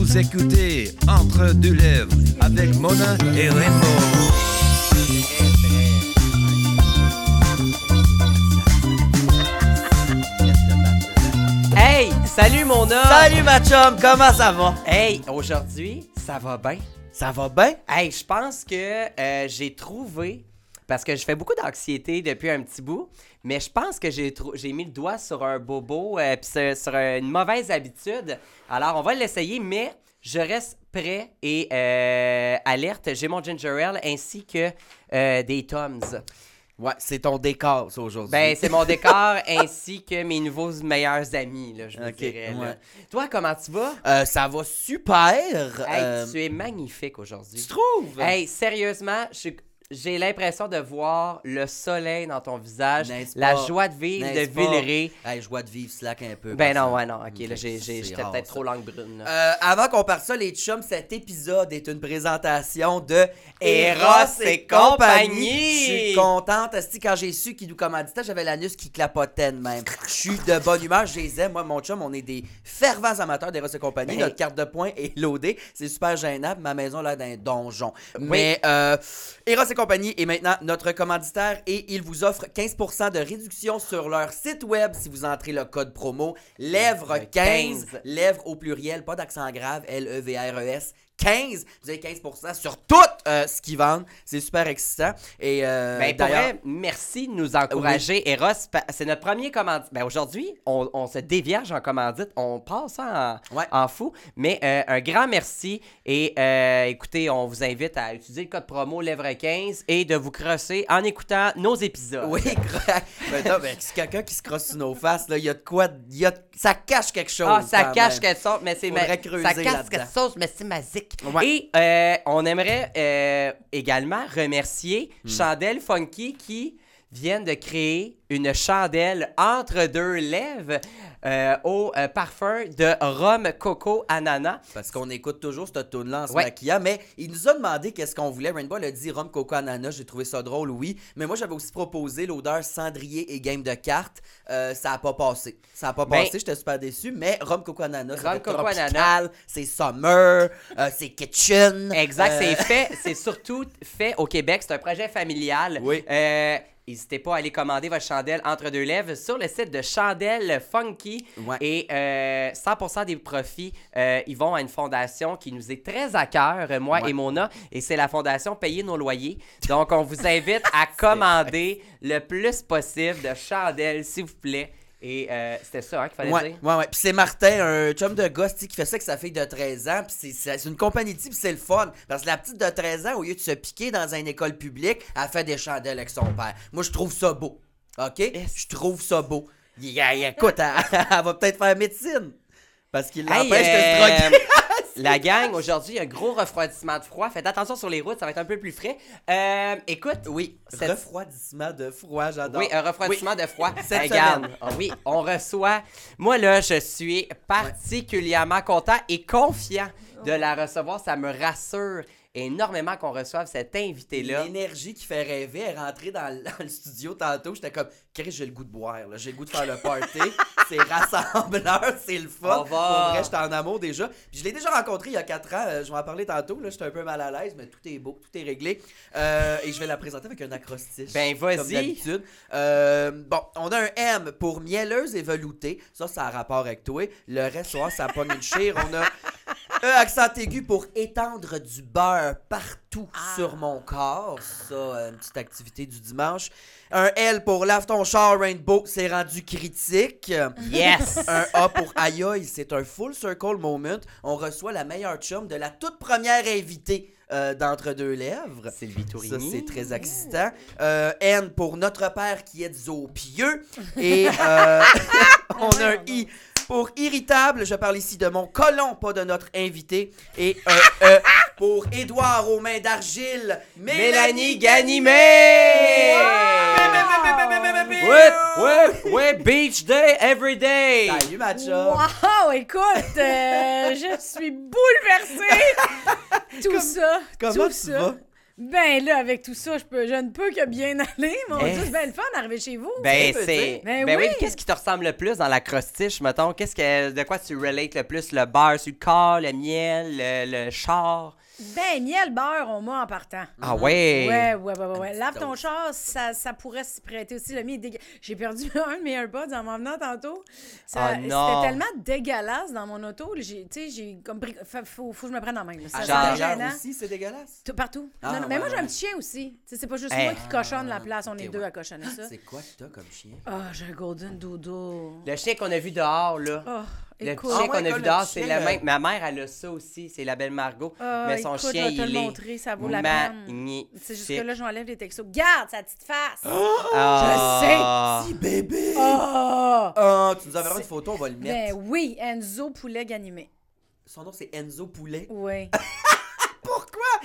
Vous écoutez Entre deux lèvres avec Mona et Rainbow. Hey, salut mon homme! Salut ma chum, comment ça va? Hey, aujourd'hui, ça va bien? Ça va bien? Hey, je pense que euh, j'ai trouvé, parce que je fais beaucoup d'anxiété depuis un petit bout, mais je pense que j'ai trou- j'ai mis le doigt sur un bobo, euh, puis sur, sur une mauvaise habitude. Alors, on va l'essayer, mais je reste prêt et euh, alerte. J'ai mon ginger ale ainsi que euh, des Toms. Ouais, c'est ton décor, ça, aujourd'hui. Ben, c'est mon décor ainsi que mes nouveaux meilleurs amis, là, je vous dirais. là. Toi, comment tu vas? Euh, ça va super. Hey, euh, tu es magnifique aujourd'hui. tu trouves? Hey, sérieusement, je suis- j'ai l'impression de voir le soleil dans ton visage, la joie de vivre de? Villeray. Hey, joie de vivre slack un peu. Ben non, ouais, non, ok, là, j'étais peut-être trop langue brune. Euh, avant qu'on parte ça, les chums, cet épisode est une présentation de Eros et compagnie. Je suis contente. Asti, quand j'ai su qu'ils nous commanditaient, j'avais l'anus qui clapotait même. Je suis de bonne humeur, je les aime. Moi, mon chum, on est des fervents amateurs d'Eros et compagnie. Ben- Notre carte de points est loadée. C'est super gênant. Ma maison, là, d'un donjon. Mais euh, Eros et compagnie est maintenant notre commanditaire et il vous offre 15% de réduction sur leur site web si vous entrez le code promo lèvres 15 15. lèvres au pluriel, pas d'accent grave, E L-E-V-R-E-S. 15, vous avez 15% sur tout euh, ce qu'ils vendent. C'est super excitant. Et euh, Ben, pour d'ailleurs, vrai, merci de nous encourager. Eros, pa- c'est notre premier commandite. Ben, aujourd'hui, on, on se dévierge en commandite. On passe en, Ouais. en fou. Mais euh, un grand merci. Et écoutez, on vous invite à utiliser le code promo Lèvre 15 et de vous crosser en écoutant nos épisodes. oui, ben, non, ben, c'est quelqu'un qui se crosse sur nos faces, il y a de quoi, y a, ça cache quelque chose. Ah, ça cache même. quelque chose, mais c'est ma... Ça cache quelque chose, mais c'est magique. Ouais. Et euh, on aimerait euh, également remercier Hmm. Chandelle Funky qui viennent de créer une chandelle entre deux lèvres euh, au euh, parfum de rhum coco ananas. Parce qu'on écoute toujours cette tune là en se Ouais. maquillant, mais il nous a demandé qu'est-ce qu'on voulait. Rainbow a dit rhum coco ananas, j'ai trouvé ça drôle, oui. Mais moi, j'avais aussi proposé l'odeur cendrier et game de cartes. Euh, ça a pas passé. Ça a pas Ben- passé, j'étais super déçu, mais rhum coco ananas, tropical, ananas. c'est summer, c'est kitchen. Exact, c'est fait, c'est surtout fait au Québec. C'est un projet familial. Oui. Euh, N'hésitez pas à aller commander votre chandelle entre deux lèvres sur le site de Chandelle Funky. Ouais. Et euh, 100% des profits, euh, ils vont à une fondation qui nous est très à cœur, euh, moi Ouais. et Mona. Et c'est la fondation Payer nos loyers. Donc, on vous invite à commander le plus possible de chandelles, s'il vous plaît. Et euh, c'était ça hein, qu'il fallait Ouais, dire? ouais, ouais. Puis c'est Martin, un chum de gosse, qui fait ça avec sa fille de 13 ans. Puis c'est- une compagnie type, c'est le fun. Parce que la petite de 13 ans, au lieu de se piquer dans une école publique, elle fait des chandelles avec son père. Moi, je trouve ça beau. OK? Je trouve ça beau. Yeah, yeah, écoute, elle, elle va peut-être faire médecine. Parce qu'il Hey, l'empêche de se euh, droguer. La gang, aujourd'hui, il y a un gros refroidissement de froid. Faites attention sur les routes, ça va être un peu plus frais. Euh, écoute, Oui, cette- refroidissement de froid, j'adore. Oui, un refroidissement de froid. Cette Regarde, ah oui, on reçoit. Moi, là, je suis particulièrement content et confiant de la recevoir. Ça me rassure énormément qu'on reçoive cet invité-là. L'énergie qui fait rêver est rentrée dans le, studio tantôt. J'étais comme, Chris, j'ai le goût de boire, là. j'ai le goût de faire le party. c'est rassembleur, c'est le fun. Pour vrai, j'étais en amour déjà. Puis je l'ai déjà rencontré il y a 4 ans. euh, je vais en parler tantôt. Là, j'étais un peu mal à l'aise, mais tout est beau, tout est réglé. Euh, et je vais la présenter avec un acrostiche. Ben, vas-y. Comme d'habitude. Euh, bon, on a un M pour mielleuse et veloutée. Ça, ça a rapport avec toi. Le reste, ouais, ça pogne une chire. On a E accent aigu pour étendre du beurre partout sur mon corps. Ça, euh, une petite activité du dimanche. Un L pour lave ton char Rainbow, c'est rendu critique. Yes! Un A pour aïe c'est un full circle moment. On reçoit la meilleure chum de la toute première invitée euh, d'entre deux lèvres. Sylvie Ça, Tourigny. c'est très excitant. Euh, N pour notre père qui est zopieux. Et euh, on a un I pour irritable. Je parle ici de mon colon, pas de notre invité. Et un E pour Édouard aux mains d'argile. Mélanie Mélanie Ganimé! Ganimé! Ouais, ouais, ouais, beach day, every day! Salut, ma chum. Wow, écoute, euh, je suis bouleversée. Tout Comme- ça, Comment tout tu ça. vas? Ben là, avec tout ça, je, peux, je ne peux que bien aller. Mon Eh. Dieu, c'est bien le fun d'arriver chez vous. Ben, C'est c'est. Ben Ben, oui, oui. qu'est-ce qui te ressemble le plus dans la crostiche, mettons? Qu'est-ce que. De quoi tu relates le plus? Le beurre sur le corps, le miel, le, le char? Ben, miel, beurre, on m'a en partant. Ah ouais! Ouais, ouais, ouais, ouais. ouais. petit Lave ton char, ça, ça pourrait s'y prêter aussi. Le J'ai perdu un de mes AirPods en m'en venant tantôt. Ça- Ah non. C'était tellement dégueulasse dans mon auto. Tu sais, j'ai comme pris. Faut, faut, que je me prenne en main. là. Ça, Genre- gênant. aussi, c'est dégueulasse. Tout- Partout. Ah, non, non, mais moi, j'ai un petit chien aussi. Tu sais, c'est pas juste Hey. moi qui cochonne la place. On ok, est deux ouais. à cochonner ça. C'est quoi que t'as comme chien? Ah, j'ai un Golden Dodo. Le chien qu'on a vu dehors, là. Oh, Le écoute. petit chien Ah qu'on a vu dehors, petit c'est la même. Ma mère, elle a ça aussi. C'est la belle Margot. Ah, mais son écoute, chien, je vais te il le est. montrer, ça vaut la peine. magnifique. C'est juste que là, j'enlève les textos. Garde sa petite face! Ah. Petit bébé! Oh! Ah, tu nous enverras une photo, on va le Ben mettre. oui, Enzo Poulet Ganimé. Son nom, c'est Enzo Poulet. Oui.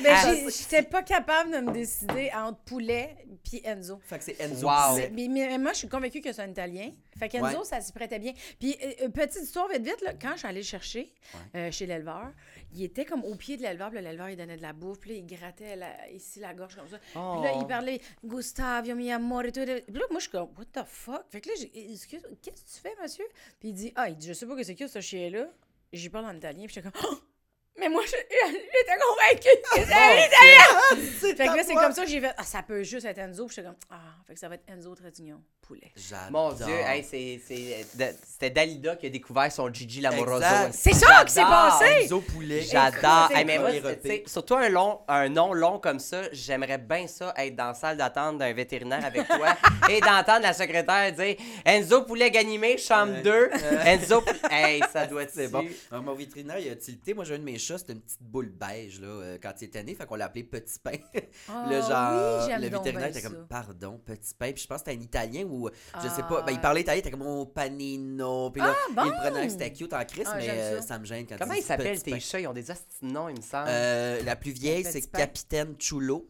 Ben, j'étais pas capable de me décider entre Poulet puis Enzo. Fait que c'est Enzo Wow. Mais, mais moi, je suis convaincue que c'est un Italien. Fait qu'Enzo, Ouais. ça s'y prêtait bien. Puis, euh, euh, petite histoire vite, vite, là, quand je suis allée le chercher euh, chez l'éleveur, il était comme au pied de l'éleveur, puis l'éleveur, il donnait de la bouffe, puis là, il grattait la- ici la gorge comme ça. Oh. Puis là, il parlait Gustavio, mi amore, tout. Puis là, moi, je suis comme, what the fuck? Fait que là, j'ai, excuse, qu'est-ce que tu fais, monsieur? Puis il dit, ah, il dit, je sais pas que c'est qui ce chien-là. J'y parle en italien, puis j'étais comme, Oh! mais moi, je- j'étais convaincue que c'était un italien! C'est Fait que là, c'est comme ça que j'ai fait, ah, ça peut juste être Enzo. Puis j'étais comme, ah, fait que ça va être Enzo Trétignon, poulet. J'adore. Mon Dieu, hey, c'est- c'est- de- c'était Dalida qui a découvert son Gigi Lamoroso. Exact. C'est ça qui s'est J'adore. passé! Enzo Poulet. J'adore. Hey, mais moi, écoute. c'est- tu sais, surtout un, long, un nom long comme ça, j'aimerais bien ça être dans la salle d'attente d'un vétérinaire avec toi et d'entendre la secrétaire dire Enzo Poulet Ganimé, chambre Ouais. 2. Enzo Poulet. Hey, ça doit être C'est bon. Euh, mon vétérinaire, il a tilté. Moi, j'ai un de mes chats, c'était une petite boule beige là, euh, quand il était né. Fait qu'on l'a appelé Petit Pain. Ah, le genre, oui, j'aime le vétérinaire était comme, pardon, Petit Pain. Puis je pense que c'était un Italien ou, je sais Ah. pas. Ben, il parlait italien, il était comme, oh, panino. Puis là, Ah, bon. il le prenait c'était cute en crise, Ah, mais euh, ça. ça me gêne quand Comment il ils s'appellent tes chats? Ils ont des noms, il me semble. Euh, la plus vieille, c'est. Capitaine Chulo.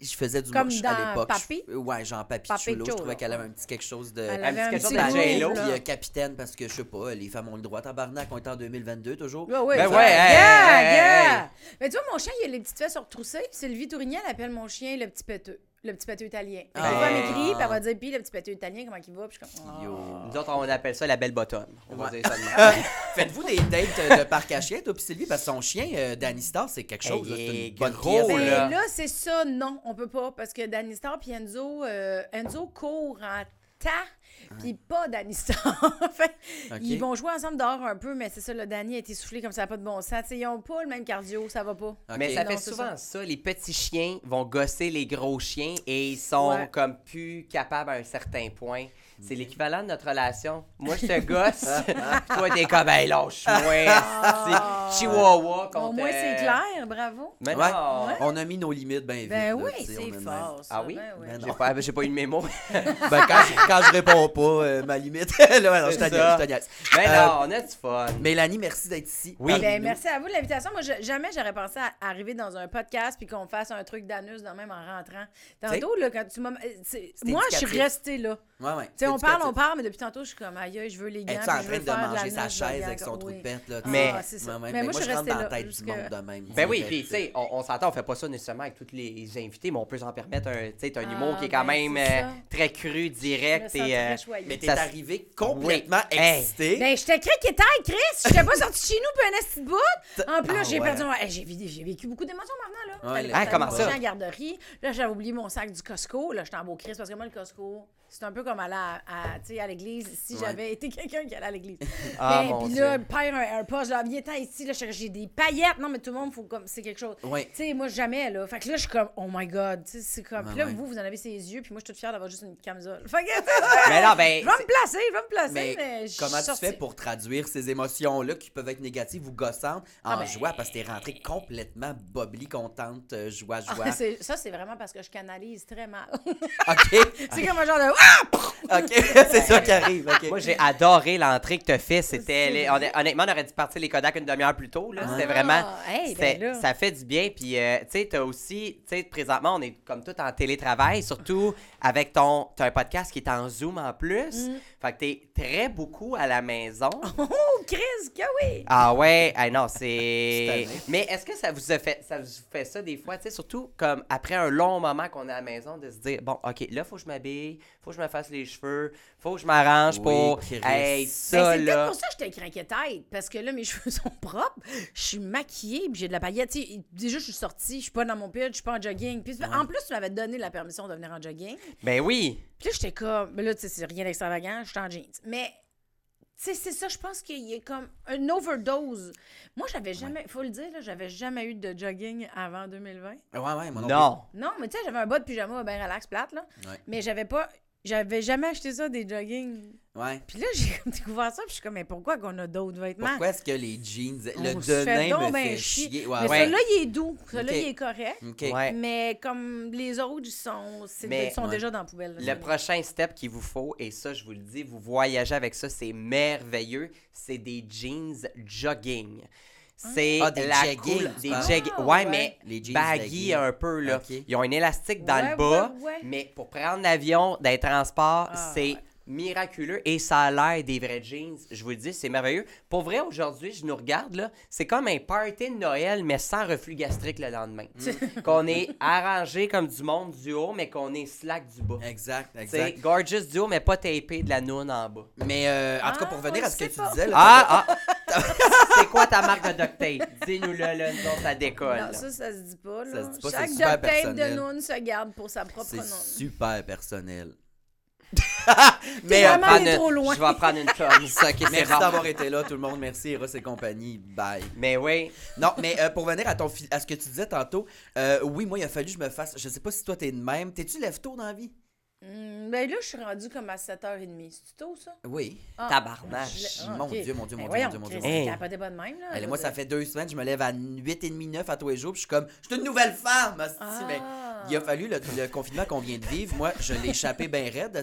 Je faisais du Comme moche dans à l'époque. Papi? Je- Ouais, genre Papi, Papi Chulo. Je trouvais qu'elle avait un petit quelque chose de. Elle Un avait petit un quelque petit chose de euh, capitaine, parce que je sais pas, les femmes ont le droit tabarnak, on est en 2022 toujours. Ouais, ouais, Ben ça- ouais, hey, yeah, hey, hey, yeah. Mais tu vois, mon chien, il a les petites fesses retroussées. Sylvie Tourigny, elle appelle mon chien le petit péteux. Le petit péteux italien. Ah. Elle m'écrit, puis elle va dire, puis le petit péteux italien, comment il va? Puis je suis comme. Yo. Nous autres, on appelle ça la belle bottom. On va Ouais. dire ça. Faites-vous des dates de parc à chien, toi puis Sylvie, parce que son chien, euh, Danny Star, c'est quelque chose. Hey, là, c'est une bonne gros, pièce. Ben là. là, c'est ça, non, on peut pas, parce que Danny Star puis Enzo, euh, Enzo court en tas, puis pas Danny Star. Ils vont jouer ensemble dehors un peu, mais c'est ça, le Danny a été soufflé comme ça, n'a pas de bon sens. T'sais, ils ont pas le même cardio, ça va pas. Mais ça Non, fait souvent ça. Les petits chiens vont gosser les gros chiens et ils sont Ouais. comme plus capables à un certain point. C'est l'équivalent de notre relation. Moi, je te gosse, toi, t'es comme, hey, lâche-moi. Ah. C'est Chihuahua contre... Au moins, c'est clair, bravo. Mais Ouais. non. On a mis nos limites bien vite. Ben là, oui, tu sais, on c'est même. fort. ça, Ah oui? ben oui. Ben J'ai non. pas, j'ai pas eu de mémo. Ben, quand, je, quand je réponds pas, euh, ma limite. là, alors, je niaise. Mais Euh, non, on a du fun. Mélanie, merci d'être ici. Oui. Ben, merci à vous de l'invitation. Moi, je- jamais j'aurais pensé à arriver dans un podcast puis qu'on fasse un truc d'anus dans même en rentrant. Tantôt, là, quand tu m'as. euh, Moi, je suis restée là. Ouais, ouais. On parle, on parle, mais depuis tantôt, je suis comme, aïe, aïe, je veux les gants. Es-tu puis en je train veux de faire manger sa chaise avec son trou de perte? Là, Mais-. Ah, moi, je rentre restée dans la tête du monde de même. Ben oui, puis tu sais, on, on s'entend, on fait pas ça nécessairement avec tous les invités, mais on peut s'en permettre un, tu sais, t'as un Ah, humour qui est quand ben, même euh, très cru, Je me direct euh. Mais t'es arrivé complètement excité. Ben, j'étais criquetaille, Chris! J'étais pas sortie chez nous, puis un esti de bout! En plus, Ah j'ai perdu. J'ai vécu, beaucoup d'émotions maintenant, là. Ah, comment ça? la garderie. Là, j'avais oublié mon sac du Costco. Là, j'étais en beau Chris parce que moi, le Costco, c'est un peu comme aller à, à, l'église si Ouais. j'avais été quelqu'un qui allait à l'église. Ah, Ben, puis là, père un, poste, là, viens ten ici, là, j'ai des paillettes. Non, mais tout le monde, faut comme, c'est quelque chose. Ouais. Tu sais, moi, jamais, là. Fait que là, je suis comme, oh my god. Tu sais, c'est comme. Là, vous, vous en avez ses yeux, puis moi, je suis toute fière d'avoir juste une camisole. Fait que. Mais non, ben, Je vais me placer, je vais me placer, Mais, mais, comment tu fais pour traduire ces émotions-là qui peuvent être négatives ou gossantes en Ah ben- joie parce que t'es rentrée complètement bobli, contente, euh, joie, joie. Ah, c'est- ça, c'est vraiment parce que je canalise très mal. ok, c'est comme un genre de. Ok, c'est ça qui arrive. moi, j'ai adoré l'entrée que t'as fait. C'était, les- honnêtement, on aurait dû partir les Kodak une demi-heure plus tôt. Là. C'était Ah, vraiment, hey, c'était- ben là. ça fait du bien. Puis, euh, tu sais, t'as aussi, tu sais, présentement, on est comme tout en télétravail, surtout avec ton, t'as un podcast qui est en Zoom en plus. Mm. Fait que t'es très beaucoup à la maison. Oh, Chris, que oui! Ah ouais, ah non, c'est. Mais est-ce que ça vous a fait ça vous fait ça des fois, tu sais, surtout comme après un long moment qu'on est à la maison, de se dire bon, ok, là faut que je m'habille, faut que je me fasse les cheveux, faut que je m'arrange Oui, pour, Chris. hey Ben, ça c'est là. pour ça que j'étais craquée tête. Parce que là, mes cheveux sont propres. Je suis maquillée, puis j'ai de la paillette. Tu sais, déjà, je suis sortie, je suis pas dans mon pitch, je suis pas en jogging. Puis en plus, tu m'avais donné la permission de venir en jogging. Ben oui. Puis là, j'étais comme. Mais là, tu sais, c'est rien d'extravagant, je suis en jeans. Mais. Tu sais, c'est ça, je pense qu'il y a comme une overdose. Moi, j'avais jamais, faut le dire, là, j'avais jamais eu de jogging avant 2020. Ouais, ouais, moi non. Non. Non, mais tu sais, j'avais un bas de pyjama bien relax, plate, là. Ouais. Mais j'avais pas, j'avais jamais acheté ça, des joggings. Ouais. Puis là, j'ai découvert ça, puis je suis comme, mais pourquoi qu'on a d'autres vêtements? Pourquoi est-ce que les jeans, le On se fait denim donc me ben fait chier. chier? Ouais, mais ouais. celui-là, il est doux. Celui-là, il est correct. Ouais. Mais comme les autres, ils sont, c'est- Mais- ils sont Ouais. déjà dans la poubelle. Le prochain step qu'il vous faut, et ça, je vous le dis, vous voyagez avec ça, c'est merveilleux. C'est des jeans jogging. C'est Ah, des la jeggings, cool- des jeggings. Ah, ouais, ouais. mais Les jeans baggy un peu, là. Ok. Ils ont un élastique dans Ouais, le bas, ouais, ouais. mais pour prendre l'avion, d'un transport, Ah, c'est ouais. Miraculeux et ça a l'air des vrais jeans. Je vous le dis, c'est merveilleux. Pour vrai, aujourd'hui, je nous regarde, là, c'est comme un party de Noël, mais sans reflux gastrique le lendemain. qu'on est arrangé comme du monde du haut, mais qu'on est slack du bas. Exact, C'est exact. gorgeous du haut, mais pas tapé de la noune en bas. Mais euh, en tout cas, Ah, pour revenir on à ce que tu pas. disais, là, Ah, ah! c'est quoi ta marque de duct tape? Dis-nous-le, là, nous autres, ça décolle. Non, ça, ça se dit pas. Là. Ça se dit pas, c'est Chaque super duct tape de. Noun se garde pour sa propre c'est Noun. super personnel. T'es euh, vraiment prendre une- trop loin. Je vais prendre une. Ça, c'est Merci d'avoir été là, tout le monde. Merci, Eros et compagnie. Bye. Mais oui. Non, mais euh, pour venir à, ton à ce que tu disais tantôt, euh, oui, moi, il a fallu que je me fasse. Je sais pas si toi, t'es de même. T'es-tu lève-tôt dans la vie? Hum, ben là, je suis rendue comme à 7h30. C'est tôt, ça? Oui. Ah, Tabarnache. Mon. Dieu, mon Dieu, mon Ben Dieu, voyons, mon Dieu, mon Dieu, t'as pas de même, là. Allez, moi, ça fait deux semaines, je me lève à 8h30, 9 à tous les jours, puis je suis comme, je suis une nouvelle femme, Ah. mais il a fallu le, le confinement qu'on vient de vivre. Moi, je l'ai échappé bien raide.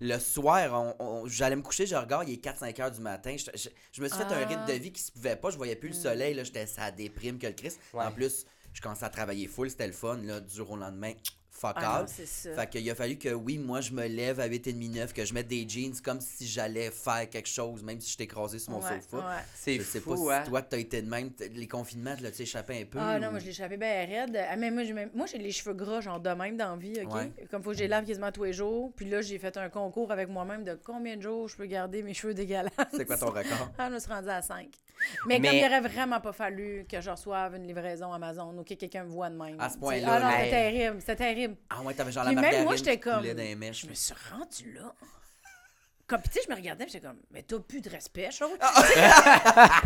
Le soir, on- on- j'allais me coucher, je regarde, il est 4-5 heures du matin. Je, je- je me suis fait un Ah. rythme de vie qui se pouvait pas, je voyais plus le soleil, là, j'étais ça déprime que le Christ. Ouais. En plus, je commençais à travailler full, c'était le fun, là, du jour au lendemain, fuck Ah non, ça. Fait qu'il a fallu que oui, moi je me lève à 8h30 9, que je mette des jeans comme si j'allais faire quelque chose, même si j'étais écrasé sur mon Ouais, sofa. ouais. C'est Je sais fou, pas si hein? toi t'as été de même, les confinements, tu l'as-tu échappé un peu? Ah non, moi, je l'ai échappé bien raide. Ah, mais moi, j'ai moi, j'ai les cheveux gras, genre de même dans la vie, OK? Ouais. Comme faut que je les lave quasiment tous les jours. Puis là, j'ai fait un concours avec moi-même de combien de jours je peux garder mes cheveux dégueulasses. C'est quoi ton record? Ah, je me suis rendue à 5. Mais, Mais- comme il aurait vraiment pas fallu que je reçoive une livraison Amazon ou que quelqu'un me voit de même. À ce Tu point-là, Ah non, là. c'était terrible. C'était terrible. Ah ouais, t'avais genre Puis la même moi, j'étais comme-. Je me suis rendue là. Comme, puis tu sais, je me regardais, j'étais comme, mais t'as plus de respect, chose. Ah,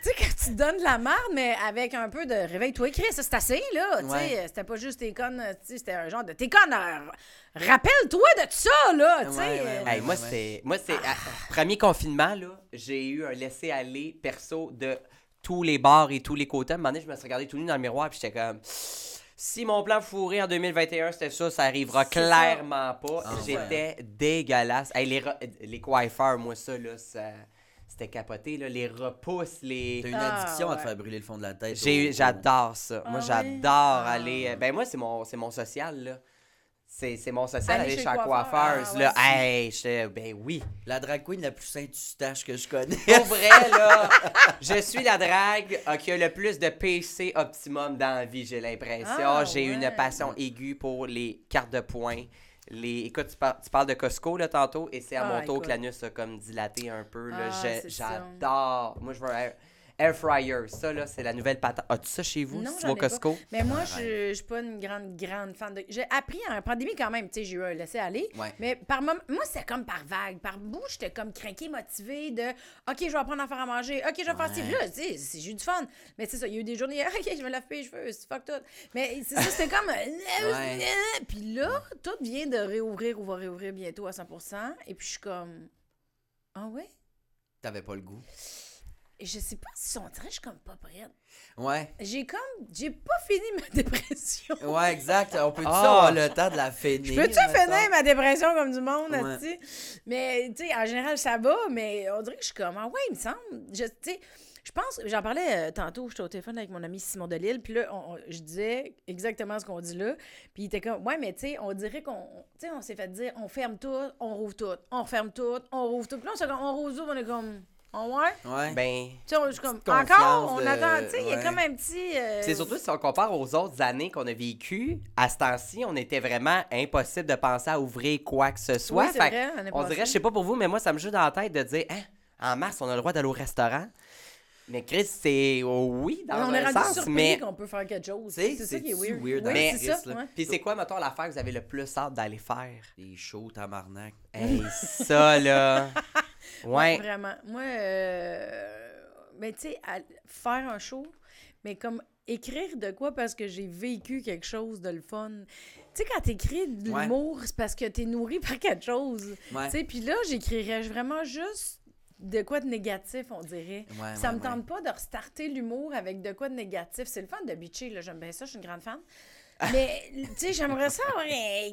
Tu sais, quand tu donnes de la merde, mais avec un peu de réveille-toi, Chris, ça, c'est assez, là. Tu sais, Ouais. c'était pas juste t'es connes, tu sais, c'était un genre de t'es conne, euh, rappelle-toi de ça, là, tu sais. Ouais, ouais, ouais. Hey, moi, c'est. Moi, c'est. à- Premier confinement, là, j'ai eu un laisser-aller perso de tous les bars et tous les côtés. À un moment donné, je me suis regardé tout nu dans le miroir, puis j'étais comme. Si mon plan fourré en 2021, c'était ça, ça arrivera ça. clairement pas. Ah, J'étais dégueulasse. Hey, les, re- les coiffeurs, moi, ça, là, ça- c'était capoté. Là. Les repousses, les. T'as une Ah, addiction à te faire brûler le fond de la tête. J'adore ça. Ah moi, oui? j'adore Ah. aller. euh, Ben, moi, c'est mon, c'est mon social, là. C'est c'est mon social, Aller chez la coiffeuse, Ah, là. Hey, ben oui. La drag queen la plus Saint-Eustache que je connais. Pour vrai, là, je suis la drague euh, qui a le plus de PC optimum dans la vie, j'ai l'impression. Ah, j'ai une passion aiguë pour les cartes de points. Les... Écoute, tu, par- tu parles de Costco là, tantôt, et c'est à Ah, mon tour que l'anus a comme dilaté un peu. Ah. J'adore. Moi, je veux air, fryer. Ça, là, c'est la nouvelle patente. As-tu ça chez vous, Non, si tu vas au ai pas. Costco? Mais moi, je je suis pas une grande, grande fan de. J'ai appris en pandémie quand même, tu sais, j'ai eu un laisser-aller. Ouais. Mais par moment, moi, c'est comme par vague. Par bout, j'étais comme craquée, motivée de OK, je vais apprendre à faire à manger. OK, je vais faire ci. Là, tu sais, c'est- j'ai eu du fun. Mais c'est ça, il y a eu des journées, OK, je me lave les cheveux, fuck tout. Mais c'est ça, c'était comme. Ouais. Puis là, tout vient de réouvrir ou va réouvrir bientôt à 100 Et puis je suis comme. Ah ouais? T'avais pas le goût? Je sais pas si son trait, je suis comme pas prête. Ouais. J'ai comme. J'ai pas fini ma dépression. Ouais, exact. On peut-tu Ah. avoir le temps de la finir? Je peux-tu finir ma dépression comme du monde, Ouais. esti? Mais, tu sais, en général, ça va, mais on dirait que je suis comme, ah ouais, il me semble. Je- Tu sais, Je pense, j'en parlais euh, tantôt, j'étais au téléphone avec mon ami Simon Delille, puis là, on- on- je disais exactement ce qu'on dit là, puis il était comme, ouais, mais tu sais, on dirait qu'on, tu sais, on s'est fait dire, on ferme tout, on rouvre tout, on ferme tout, on rouvre tout, puis là, on, s'est comme, on rouvre tout, on est comme, oh ouais? Ouais. Ben, Tu sais, on- je suis comme, Petite confiance encore, on de- attend, tu sais, il y a ouais. comme un petit... euh, c'est surtout si on compare aux autres années qu'on a vécues, à ce temps-ci, on était vraiment impossible de penser à ouvrir quoi que ce soit. Oui, c'est Fait vrai, l'année on passée. dirait, je sais pas pour vous, mais moi, ça me joue dans la tête de dire, hein, en mars, on a le droit d'aller au restaurant. Mais Chris, c'est oh, oui, dans on un est rendu sens, surpris mais... qu'on peut faire quelque chose. C'est- C'est ça qui est c'est-tu weird. weird Oui, Mais- c'est ça, là? ouais. Puis c'est quoi, mettons, l'affaire que vous avez le plus hâte d'aller faire? Des shows, tabarnak. Hey, ça, là... Ouais. Vraiment. Moi, euh, mais tu sais, faire un show, mais comme écrire de quoi parce que j'ai vécu quelque chose de le fun. Tu sais, quand t'écris de Ouais. l'humour, c'est parce que t'es nourri par quelque chose. Ouais. Tu sais, puis là, j'écrirais vraiment juste de quoi de négatif, on dirait. Ouais, ça me tente pas de restarter l'humour avec de quoi de négatif. C'est le fun de bitcher, là. J'aime bien ça, je suis une grande fan. Mais, tu sais, j'aimerais ça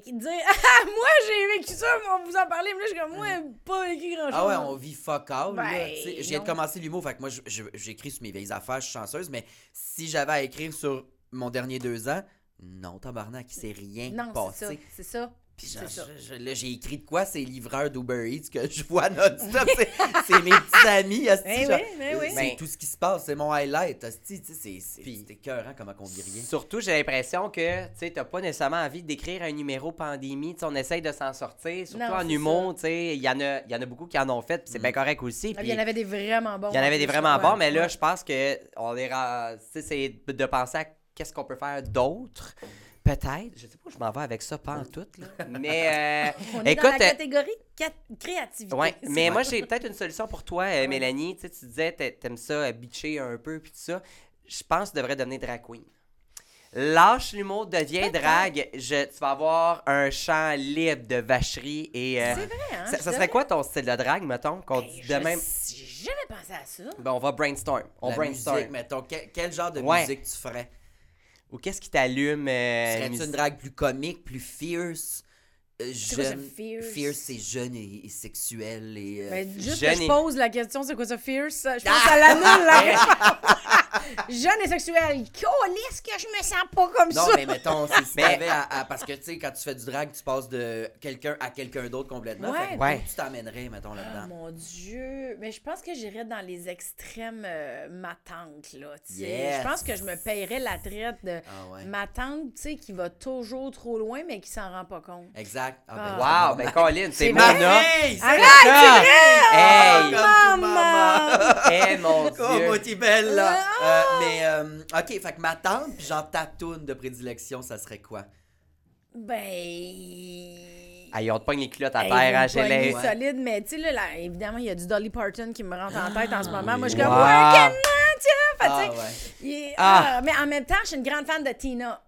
qui dire Ah, moi, j'ai vécu ça, mais on vous en parlait. Mais là, je suis comme, moi, pas vécu grand-chose. Ah ouais, on vit fuck là. Ben, sais, Je viens de commencer l'humour, fait que moi, j'écris sur mes vieilles affaires, je suis chanceuse, mais si j'avais à écrire sur mon dernier deux ans, non, tabarnak, il s'est rien Non, c'est ça. passé. C'est ça. Puis je- je- là, j'ai écrit de quoi? C'est livreur d'Uber Eats que je vois non-stop. C'est- c'est mes petits amis. Eh genre, oui, eh oui. C'est Ben- tout ce qui se passe. C'est mon highlight. asti, tu sais, C'est c'est- Puis- c'est écœurant comment on dit rien. Surtout, j'ai l'impression que tu sais, t'as pas nécessairement envie d'écrire un numéro pandémie. On essaye de s'en sortir. Surtout Non, en humour, tu sais, il y, en a- il y en a beaucoup qui en ont fait, c'est Mm. bien correct aussi. Ah, puis Il y en avait des vraiment bons. il y en avait des vraiment bons, mais là, je pense que on est ra- tu sais, c'est de penser à qu'est-ce qu'on peut faire d'autre. Peut-être. Je sais pas où je m'en vais avec ça, pas en tout. Là. Mais, euh, On est écoute, dans la euh, catégorie cat- créativité. Ouais, mais vrai. moi j'ai peut-être une solution pour toi, euh, Mélanie. Tu sais, tu disais t'a- t'aimes ça euh, bitcher un peu puis tout ça. Je pense que tu devrais devenir drag queen. Lâche l'humour, deviens Peut-être. drag. Je, tu vas avoir un champ libre de vacherie et. euh, C'est vrai, hein? ça, je ça serait devrais- quoi ton style de drag, mettons, qu'on Hey, dit je de même? sais- J'ai jamais pensé à ça. Ben, on va brainstorm. On La brainstorm. musique, mettons, quel, quel genre de Ouais. musique tu ferais? Ou qu'est-ce qui t'allume? euh, Serais-tu une drague plus comique, plus fierce? Euh, quoi ça, jeune, fierce? c'est jeune et, et sexuel et... euh, Ben, juste jeune que je et- pose la question, c'est quoi ça, fierce? Je pense que ça l'annule, la réponse. Jeune et sexuel. Calisse que je me sens pas comme Non, ça. mais mettons, si Mais- à, à- Parce que, tu sais, quand tu fais du drag, tu passes de quelqu'un à quelqu'un d'autre complètement. Ouais. Fait Ouais. tu t'amènerais, mettons, Ah, là-dedans? mon Dieu. Mais je pense que j'irais dans les extrêmes euh, ma tante, là. tu sais. Yes. Je pense que je me paierais la traite de Ah ouais. ma tante, tu sais, qui va toujours trop loin, mais qui s'en rend pas compte. Exact. Ah. Wow, ben Colin, c'est vrai? offre. Hey, ça! Hey! Comme tout maman! Eh mon Oh, dieu! moi, t'es belle, là! Ah! Euh, mais, euh, OK, fait que ma tante, puis genre ta toune de prédilection, ça serait quoi? Ben. Hey, on te pogne les culottes à Hey, terre, Angélé. Ouais. solide, mais tu sais, là, là, évidemment, il y a du Dolly Parton qui me rentre en tête en ce moment. Moi, je suis Wow. comme, fait, Ah, tu sais, ouais. il est- Ah. ah, mais en même temps, je suis une grande fan de Tina.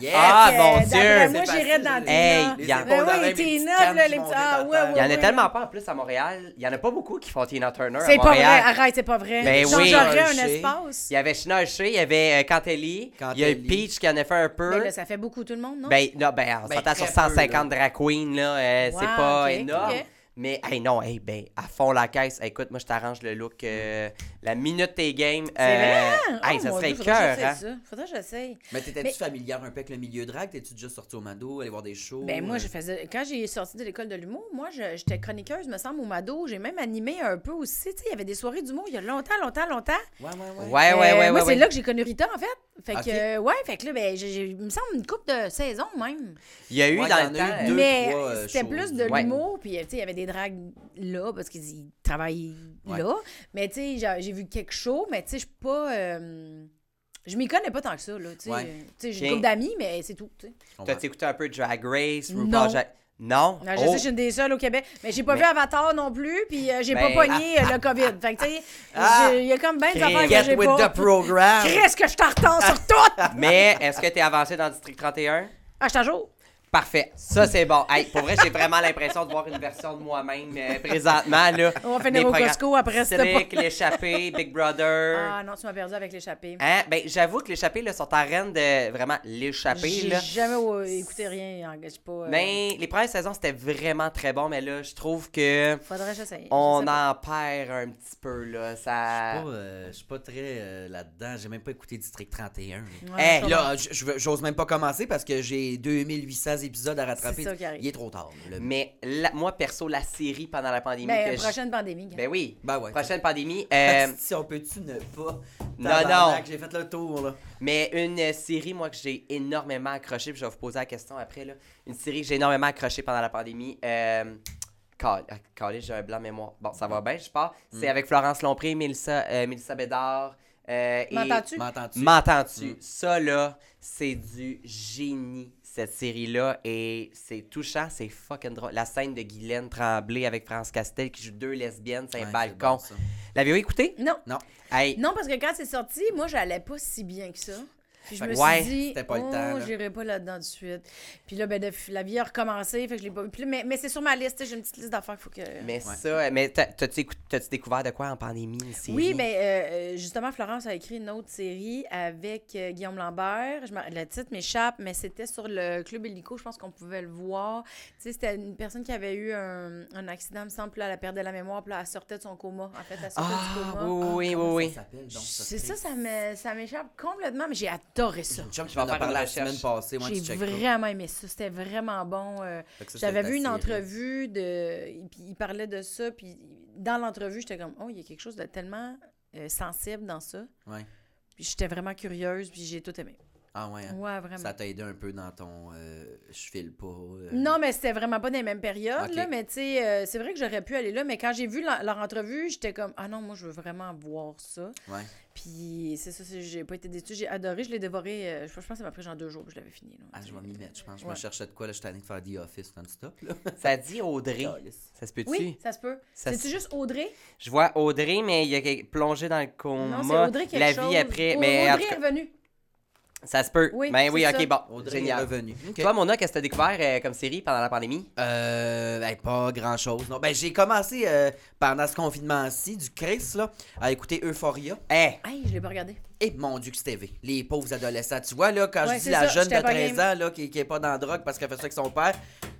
Yes! Ah, mon d'après Dieu! Moi, j'irais dans Tina. Hey, il y a- épaules Ben Tina, là, les petits- ah, ouais, terre. Il y en a ouais. tellement pas en plus à Montréal. Il y en a pas beaucoup qui font Tina Turner à C'est pas vrai, Montréal. arrête, c'est pas vrai. Ben Je oui. un espace. Il y avait Shina Archer, il y avait euh, Cantelli, il y a. Peach qui en a fait un peu. Mais là, ça fait beaucoup tout le monde, non? Ben, non, ben, on Ben, s'entend sur très peu, 150 drag queens, là. euh, c'est pas énorme. Mais, hey, non, hey, ben, à fond la caisse. Écoute, moi, je t'arrange le look. euh, la minute tes games. C'est vrai? Hey, Oh, ça mon serait Dieu, cœur, faudrait que hein. j'essaye ça. Faudrait que j'essaye. Mais t'étais-tu Mais- familière un peu avec le milieu drag? T'es-tu déjà sorti au Mado, aller voir des shows? Ben moi, euh? je faisais. Quand j'ai sorti de l'école de l'humour, moi, j'étais chroniqueuse, me semble, au Mado. J'ai même animé un peu aussi. Tu sais, il y avait des soirées d'humour il y a longtemps, longtemps, longtemps. Ouais, ouais, ouais. Ouais, ouais, Euh, ouais, ouais. Moi, ouais. c'est là que j'ai connu Rita, en fait. Fait que, euh, ouais, fait que là, ben, j'ai, il me semble une coupe de saison même. Il y a eu Ouais, dans le temps. deux. euh, Mais euh, c'était plus de l'humour, puis euh, tu sais, il y avait des drags là, parce qu'ils travaillent Ouais. là. Mais tu sais, j'ai, vu quelques shows, mais tu sais, je suis pas. euh, je m'y connais pas tant que ça, là. Tu sais, j'ai une couple d'amis, mais c'est tout. tu sais. Je comprends. T'as écouté un peu Drag Race, Non. RuPaul Drag- Non? Non, je Oh. sais, je suis une des seules au Québec. Mais j'ai pas Mais- vu Avatar non plus, puis euh, j'ai pas pogné euh, le COVID. Fait que, tu sais, Ah! il y a comme bien des affaires que Get j'ai with pas. the program! Qu'est-ce que je t'en sur tout? Mais est-ce que t'es avancé dans District 31? Ah, je t'en joue. Parfait. Ça, c'est bon. Hey, pour vrai, j'ai vraiment l'impression de voir une version de moi-même euh, présentement. Là. On va finir au programmes. Costco après cette Cédric, l'échappé, Big Brother. Ah non, tu m'as perdu avec l'échappée. Hein? Ben, j'avoue que l'échappé, là, sont en reine de vraiment l'échappé. J'ai jamais euh, écouté rien. en- j'ai pas. euh, Mais les premières saisons, c'était vraiment très bon, mais là, je trouve que Faudrait que j'essaye. on Je en perd un petit peu, là. Ça... Pas, euh, Je suis pas très euh, là-dedans. J'ai même pas écouté District 31. Ouais, Hey, je Là, je- je j'ose même pas commencer parce que j'ai 2800 épisodes à rattraper. C'est ça qui arrive. Il est trop tard. le- Mais la- moi, perso, la série pendant la pandémie. Ben, que je- prochaine pandémie. gars. Ben oui. Ben ouais. Prochaine pandémie. euh, si on peut-tu ne pas? Non, non. J'ai fait le tour, là. Mais une euh, série, moi, que j'ai énormément accroché, puis je vais vous poser la question après, là. Une série que j'ai énormément accroché pendant la pandémie. Euh... Ah, Calais, j'ai un blanc mémoire. Bon, ça va bien, je pars. C'est avec Florence Lompré, Mélissa, euh, Mélissa Bédard. euh, et- M'entends-tu? M'entends-tu? M'entends-tu? Mm. Ça, là, c'est du génie, cette série-là. Et c'est touchant, c'est fucking drôle. La scène de Guylaine Tremblay avec France Castel qui joue deux lesbiennes, c'est un Ouais, balcon. bon. L'avez-vous écouté? Non. Non. Hey, Non, parce que quand c'est sorti, moi, j'allais pas si bien que ça. Puis je Fait me ouais, suis dit, c'était pas le oh, j'irai pas là-dedans tout de suite. Puis là, ben, de- la vie a recommencé, fait que je l'ai pas vu. Puis là, mais mais c'est sur ma liste, j'ai une petite liste d'affaires qu'il faut que... mais ça, mais t'as- t'as-tu découvert de quoi en pandémie, une série? Oui, mais euh, justement, Florence a écrit une autre série avec euh, Guillaume Lambert. Je le titre m'échappe, mais c'était sur le Club Illico. Je pense qu'on pouvait le voir. Tu sais, c'était une personne qui avait eu un, un accident, me semble. Là, elle a perdu la mémoire. Puis là, elle sortait de son coma. En fait, elle sortait Ah, du coma. oui, oui, Comment oui, oui. C'est ça, ça m'échappe complètement, mais j'ai adoré ça. Une chum qui Je vais m'en a faire parlé une la semaine recherche. passée. Moi, tu J'ai vraiment aimé ça. C'était vraiment bon. euh, ça, J'avais vu une entrevue de. Puis il parlait de ça. Puis dans l'entrevue, j'étais comme, oh, il y a quelque chose de tellement euh, sensible dans ça. Ouais. Puis j'étais vraiment curieuse. Puis j'ai tout aimé. Ah ouais. hein. Ouais, vraiment. Ça t'a aidé un peu dans ton euh, je file pas. euh, Non, mais c'était vraiment pas dans les mêmes périodes, là, mais tu sais, euh, c'est vrai que j'aurais pu aller là, mais quand j'ai vu leur, leur entrevue, j'étais comme, ah non, moi, je veux vraiment voir ça. Ouais. Puis c'est ça, c'est- j'ai pas été déçue, j'ai adoré, je l'ai dévoré, euh, je pense que ça m'a pris genre deux jours, puis je l'avais fini. Là, Ah, je vais m'y mettre, je pense. Je Ouais. me cherchais de quoi, là, je suis tanné de faire The Office non-stop, là. Ça dit Audrey. Ça se peut-tu? Oui, ça se peut. Se- juste Audrey? Je vois Audrey, mais il y a plongé dans le coma. Non, c'est Audrey quelque La chose. vie après. Mais Audrey est revenue. Ça se peut. Oui, ben oui, c'est ok, ça. bon. Audrey est Génial. revenu. Ok. Toi, Mona, qu'est-ce que t'as découvert euh, comme série pendant la pandémie? Euh, ben, pas grand chose. Non, ben, j'ai commencé euh, pendant ce confinement-ci du Chris, là, à écouter Euphoria. Eh! Hey, je l'ai pas regardé. Et mon Dieu, que c'était V. Les pauvres adolescents. Tu vois, là, quand Ouais, je dis c'est la ça, jeune de j'étais pas 13 game. ans, là, qui, qui est pas dans la drogue parce qu'elle fait ça avec son père,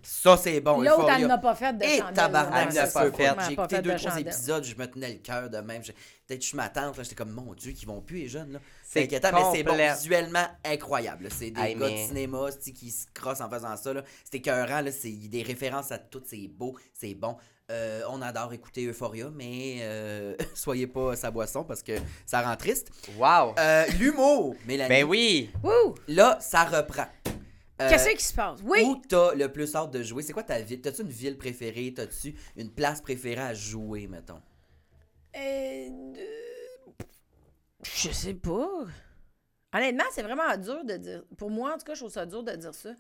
ça, c'est bon. L'autre, Euphoria. elle n'a pas fait de Et tabarnak, Elle n'a pas fait. J'ai écouté deux, de trois épisodes, je me tenais le cœur de même. Peut-être que je m'attends, là, j'étais comme, mon Dieu, qu'ils vont plus, les jeunes, là. C'est inquiétant, mais c'est bon, visuellement incroyable. C'est des Hey, gars mais- de cinéma qui se crossent en faisant ça. là. C'est écœurant, là. C'est des références à tout, c'est beau, c'est bon. Euh, on adore écouter Euphoria, mais euh, soyez pas sa boisson parce que ça rend triste. Wow! Euh, L'humour, Mélanie. ben oui! Wouh! Là, ça reprend. Euh, Qu'est-ce qui se passe? Oui! Où t'as le plus hâte de jouer? C'est quoi ta ville? T'as-tu une ville préférée? T'as-tu une place préférée à jouer, mettons? Euh, Je sais pas. Honnêtement, c'est vraiment dur de dire. Pour moi, en tout cas, je trouve ça dur de dire ça.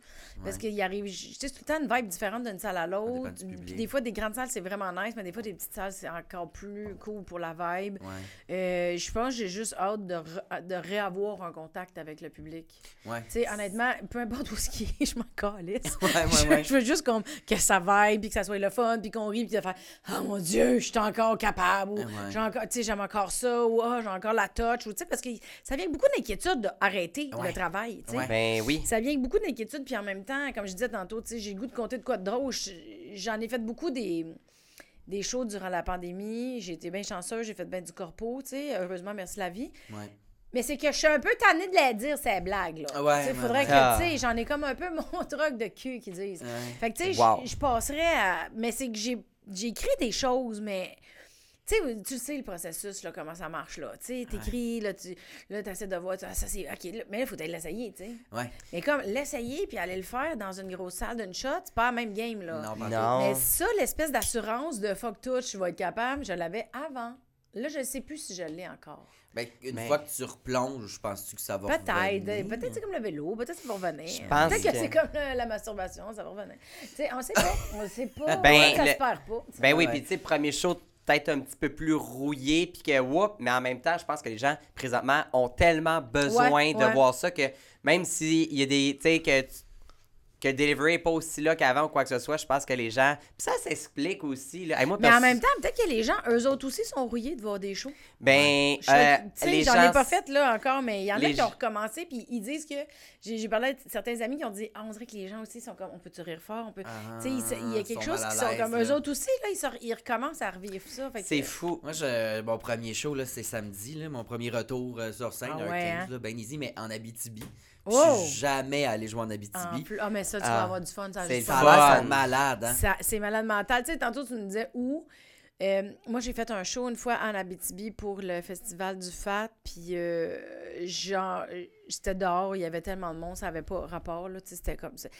Parce Ouais. qu'il arrive. Je sais, tout le temps une vibe différente d'une salle à l'autre. Puis Des fois, des grandes salles, c'est vraiment nice, mais des fois, des petites salles, c'est encore plus cool pour la vibe. Ouais. Euh, je pense que j'ai juste hâte de, re- de réavoir un contact avec le public. Ouais. Tu sais, honnêtement, peu importe où ce qui est, je m'en calisse. Je- veux juste qu'on- que ça vibe, puis que ça soit le fun, puis qu'on rit, puis de faire Oh mon Dieu, je suis encore capable, ou j'ai encore, tu j'aime encore ça, ou Ah, j'ai encore la touch, ou tu sais, parce que ça vient avec beaucoup d'inquiétude d'arrêter Ouais. le travail, tu sais. Ouais. Ben oui. Ça vient avec beaucoup d'inquiétude, puis en même temps, comme je disais tantôt, tu sais, j'ai le goût de compter de quoi de drôle. Je- J'en ai fait beaucoup des, des shows durant la pandémie. J'ai été bien chanceuse, j'ai fait bien du corpo, tu sais. Heureusement, merci la vie. Ouais. Mais c'est que je suis un peu tannée de la dire, ces blagues, là. Ouais, ouais, faudrait ouais. que, Ah. tu sais, j'en ai comme un peu mon truc de cul qui disent. Ouais. Fait que, tu sais, je- Wow. je passerais à. Mais c'est que j'ai j'ai écrit des choses, mais. Tu sais, tu sais le processus, là, comment ça marche, là. Tu sais, t'écris, là, tu là, essaies de voir, tu- ah, ça c'est. OK, là, mais là, il faut peut-être l'essayer, tu sais. Ouais. Mais comme l'essayer puis aller le faire dans une grosse salle d'une shot, c'est pas la même game, là. Non, pas Non. Mais ça, l'espèce d'assurance de fuck tout, je vais être capable, je l'avais avant. Là, je ne sais plus si je l'ai encore. Ben, une Mais- fois que tu replonges, je pense que ça va Peut-être. revenir? Peut-être c'est comme le vélo, peut-être c'est pour revenir. Je pense Peut-être que, que- c'est comme le- la masturbation, ça va revenir. Tu sais, on sait pas. On sait pas. Ben, ça le- se perd pas. Ben oui, Ouais. puis tu sais, premier show peut-être un petit peu plus rouillé, puis que whoop, mais en même temps, je pense que les gens, présentement, ont tellement besoin Ouais, de ouais. voir ça que même s'il y a des, tu sais, que tu que delivery n'est pas aussi là qu'avant ou quoi que ce soit, je pense que les gens. Puis ça s'explique aussi. Là. Hey, moi, Mais en même temps, peut-être que les gens, eux autres aussi, sont rouillés de voir des shows. ben, Je- euh, tu sais, les j'en gens. ai pas fait là encore, mais il y en a les qui ont recommencé, puis ils disent que j'ai j'ai parlé à certains amis qui ont dit ah on dirait que les gens aussi sont comme on peut tu rire fort, on peut, tu sais il y a ils quelque sont chose qui sont comme là. eux autres aussi là ils, ils recommencent à revivre ça. fait que- C'est fou. Moi, je, mon premier show, là, c'est samedi, là, mon premier retour euh, sur scène, Ah un ouais, 15, hein? là, ben easy, mais en Abitibi. Oh! Je suis jamais allé jouer en Abitibi. ah mais ça tu Ah, vas avoir du fun, ça c'est Ça a l'air, malades, hein? Ça- c'est malade mental. Tu sais, tantôt, tu nous disais où. Euh, moi, j'ai fait un show une fois en Abitibi pour le festival du FAT, puis euh, genre, j'étais dehors, il y avait tellement de monde, ça n'avait pas rapport, là, tu sais, c'était comme ça.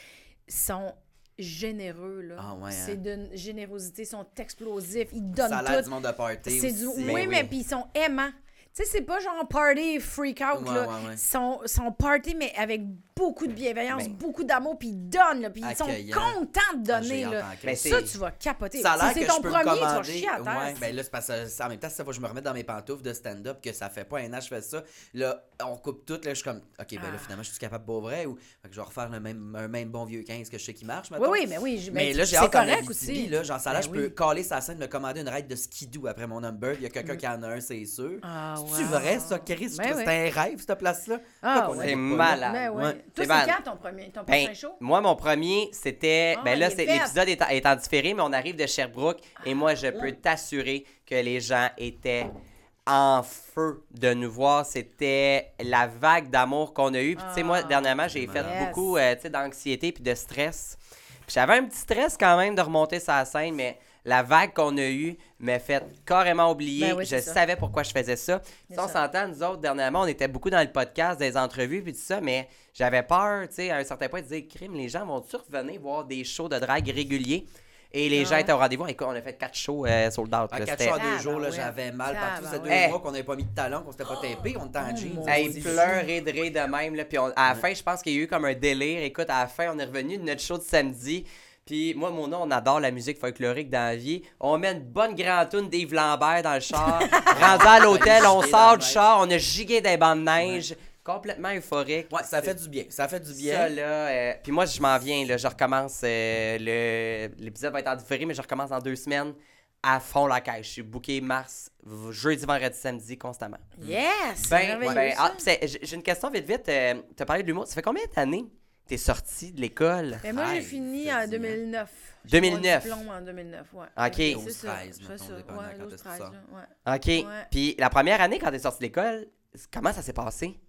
Ils sont généreux, là. Ah ouais, hein? C'est d'une générosité, ils sont explosifs, ils donnent Ça a tout. du monde de party C'est du... Oui, mais puis ils sont aimants. Tu sais, c'est pas genre party freak out, Ouais, là. ouais, sont, sont party, mais avec beaucoup de bienveillance, Ben. beaucoup d'amour, puis ils donnent, là, puis ils sont contents de Ah, donner, là. en Ben, Ça, tu vas capoter. Ça a Si l'air c'est que ton je peux me premier, tu vas commander. chier à terre. Ouais, ben là, c'est parce que ça- en même temps, ça faut que je me remette dans mes pantoufles de stand-up, que ça fait pas un an que je fais ça. Là, on coupe tout, là, je suis comme, OK, ben là, Ah. finalement, je suis capable pour vrai, ou fait que je vais refaire le même, un même bon vieux 15 que je sais qui marche, Oui, mettons. oui, mais oui. je- Mais ben, là, j'ai c'est hâte correct aussi. là, genre ça là, Ben je peux oui. caler sa scène, me commander une ride de skidoo après mon number. Il y a quelqu'un qui en a un, c'est sûr. Ah, C'est vrai, ça, Chris? Ben. C'était un rêve, cette place-là? Ah, ouais. allait C'est malade. Ben. Ouais. Toi, C'est quand ton premier, ton Ben, prochain show? moi, mon premier, c'était. Ah, ben là, l'épisode est, en- est en différé, mais on arrive de Sherbrooke. Et moi, je peux t'assurer que les gens étaient en feu de nous voir. C'était la vague d'amour qu'on a eue. Puis, tu sais, moi, Ah. dernièrement, j'ai fait Yes. beaucoup euh, tu sais, d'anxiété puis de stress. Puis j'avais un petit stress quand même de remonter sa scène, mais la vague qu'on a eue m'a fait carrément oublier. Ben oui, je ça. savais pourquoi je faisais ça. C'est on s'entend, nous autres, dernièrement, on était beaucoup dans le podcast, des entrevues, puis tout ça, mais j'avais peur, tu sais, à un certain point, de dire, crime, les gens vont-tu revenir voir des shows de drague réguliers? Et les Ah gens étaient au rendez-vous. Écoute, on a fait quatre shows euh, sold out. À là, 4 c'était- jours, deux Ah, jours, là, ben ouais. j'avais mal Ah, partout. ben Ça deux ouais. mois qu'on n'avait pas mis de talons, qu'on s'était pas tapé, on était en Oh, jeans. Hey, pleurer de rire de même. Là, puis on- à la fin, je pense qu'il y a eu comme un délire. Écoute, à la fin, on est revenu de notre show de samedi. Puis moi, mon nom, on adore la musique folklorique dans la vie. On met une bonne grande tune d'Yves Lambert dans le char. Rendu à l'hôtel, on sort du char, on a gigué des bancs de neige. Complètement euphorique. Ouais, ça fait du bien. Ça fait du Ça, bien. là, euh, puis moi, je m'en viens, là, je recommence, euh, le- l'épisode va être en différé, mais je recommence dans deux semaines à fond la caisse. Je suis booké mars, v- jeudi, vendredi, samedi, constamment. Yes! Ben, merveilleux, ben, ça. ah, pis c'est- j'ai j'ai une question vite, vite. Euh, T'as parlé de l'humour. Ça fait combien d'années t'es sorti de l'école? Ben, moi, j'ai fini en dit, hein. 2009. J'ai mon 2009. diplôme en 2009, ouais. Ok. C'est 12, ça, 13, c'est mettons, ça, dépendant ouais, quand 12, est-ce que 13, tu sors. là, ouais. OK. Ouais. Puis la première année, quand t'es sorti de l'école, comment ça s'est passé?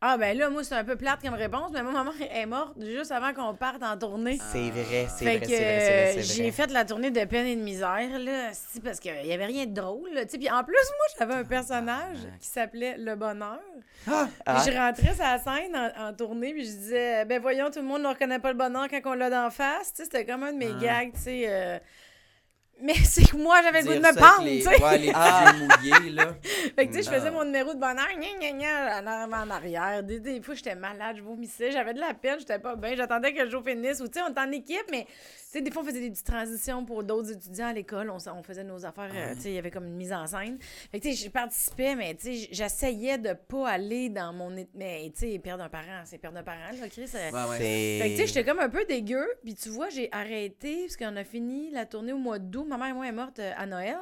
Ah, ben là, moi, c'est un peu plate comme réponse, mais moi, maman est morte juste avant qu'on parte en tournée. C'est vrai, c'est vrai, vrai, c'est vrai, j'ai fait la tournée de peine et de misère, là, parce qu'il y avait rien de drôle, là. Puis en plus, moi, j'avais un personnage qui s'appelait Le Bonheur. Ah. Puis je rentrais sur la scène en, en tournée, puis je disais, ben voyons, tout le monde ne reconnaît pas le bonheur quand on l'a d'en face. C'était comme un de mes Ah. gags, tu sais. euh, Mais c'est que moi, j'avais le goût de me pendre, tu sais. Ouais, les Ah. mouillés, là. Fait que, tu sais, je faisais mon numéro de bonheur, gna, gna, gna, en arrière. Des, des fois, j'étais malade, je vomissais, j'avais de la peine, j'étais pas bien, j'attendais que le jour finisse. Ou, tu sais, on était en équipe, mais, sais, des fois, on faisait des petites transitions pour d'autres étudiants à l'école. On, on faisait nos affaires, euh, tu sais, il y avait comme une mise en scène. Fait que, tu sais, je participais, mais, tu sais, j'essayais de pas aller dans mon. Mais, tu sais, perdre un parent, c'est perdre un parent, là, Chris. euh, Ouais, ouais. C'est- fait que, tu sais, j'étais comme un peu dégueu. Puis, tu vois, j'ai arrêté parce qu'on a fini la tournée au mois d'août. Ma mère et moi est morte euh, à Noël.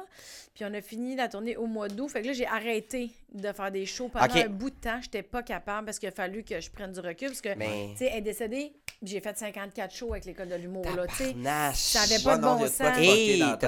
Puis, on a fini la tournée au mois d'août. Fait que là, j'ai arrêté de faire des shows pendant un bout de temps. J'étais pas capable parce qu'il a fallu que je prenne du recul. Parce que, Mais- tu sais, elle est décédée. J'ai fait 54 shows avec l'école de l'humour, là, tu sais. Tabarnache. Ça avait Ouais, pas de bon sens. t'as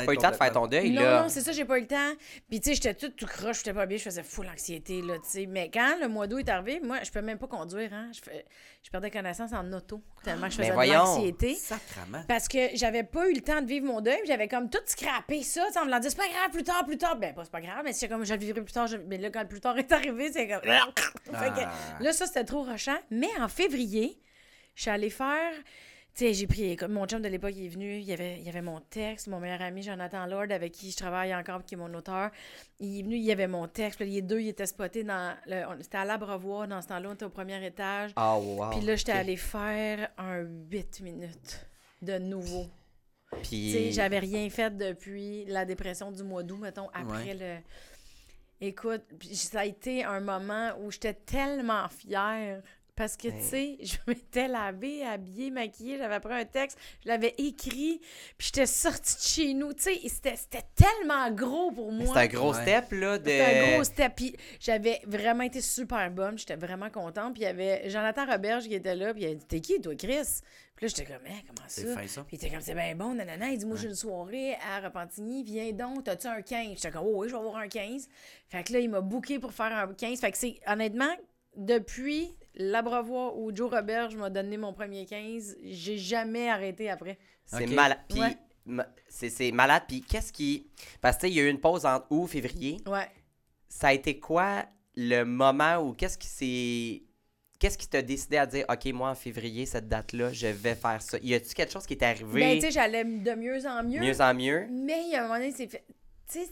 pas eu le temps de faire ton deuil, Non, là. non, c'est ça, j'ai pas eu le temps. Puis, tu sais, j'étais toute tout croche, j'étais pas bien, je faisais full anxiété, là, tu sais. Mais quand le mois d'août est arrivé, moi, je peux même pas conduire, hein. Je, fais- je perdais connaissance en auto, tellement que je faisais de voyons. l'anxiété. Sacrement. Parce que j'avais pas eu le temps de vivre mon deuil, puis j'avais comme tout scrappé ça, tu sais, en me disant, c'est pas grave, plus tard, plus tard. Ben, pas, c'est pas grave, mais c'est comme, je le vivrai plus tard. je- Mais là, quand le plus tard est arrivé, c'est comme. Fait que, Ah. là, ça, c'était trop rochant. Mais en février, je suis allée faire. Sais, j'ai pris. comme Mon chum de l'époque, il est venu. Il y avait, il y avait mon texte. Mon meilleur ami, Jonathan Lord, avec qui je travaille encore, qui est mon auteur. Il est venu, il y avait mon texte. Puis les deux, ils étaient spotés dans. C'était à l'Abreuvoir, dans ce temps-là, on était au premier étage. Ah, wow. Puis là, j'étais allée faire un 8 minutes de nouveau. Puis- Tu sais, j'avais rien fait depuis la dépression du mois d'août, mettons, après Ouais. le. Écoute, ça a été un moment où j'étais tellement fière Parce que, Ouais. tu sais, je m'étais lavée, habillée, maquillée, j'avais pris un texte, je l'avais écrit, puis j'étais sortie de chez nous. Tu sais, et c'était c'était tellement gros pour moi. C'est un gros Ouais. step, là, de... C'était un gros step. Puis j'avais vraiment été super bonne. J'étais vraiment contente. Puis il y avait Jonathan Roberge qui était là. Puis il a dit T'es qui, toi, Chris Puis là, j'étais comme Hein, comment C'est ça? fin, ça. Puis il était comme C'est bien bon, nanana. Il dit Moi, j'ai une soirée à Repentigny. Viens donc, t'as-tu un 15 J'étais comme Oh, oui, je vais avoir un 15. Fait que là, il m'a booké pour faire un 15. Fait que c'est honnêtement, depuis l'Abravois où Joe Roberge m'a donné mon premier 15, j'ai jamais arrêté après. C'est malade. Puis, Ouais. ma- c'est malade. Puis, qu'est-ce qui. Parce que, tu sais, il y a eu une pause entre août février. Ouais. Ça a été quoi le moment où. Qu'est-ce qui s'est. Qu'est-ce qui t'a décidé à dire, OK, moi, en février, cette date-là, je vais faire ça? Y a-tu quelque chose qui est arrivé? Ben, tu sais, j'allais de mieux en mieux. mieux en mieux? Mais il y a un moment donné, c'est fait. Tu sais,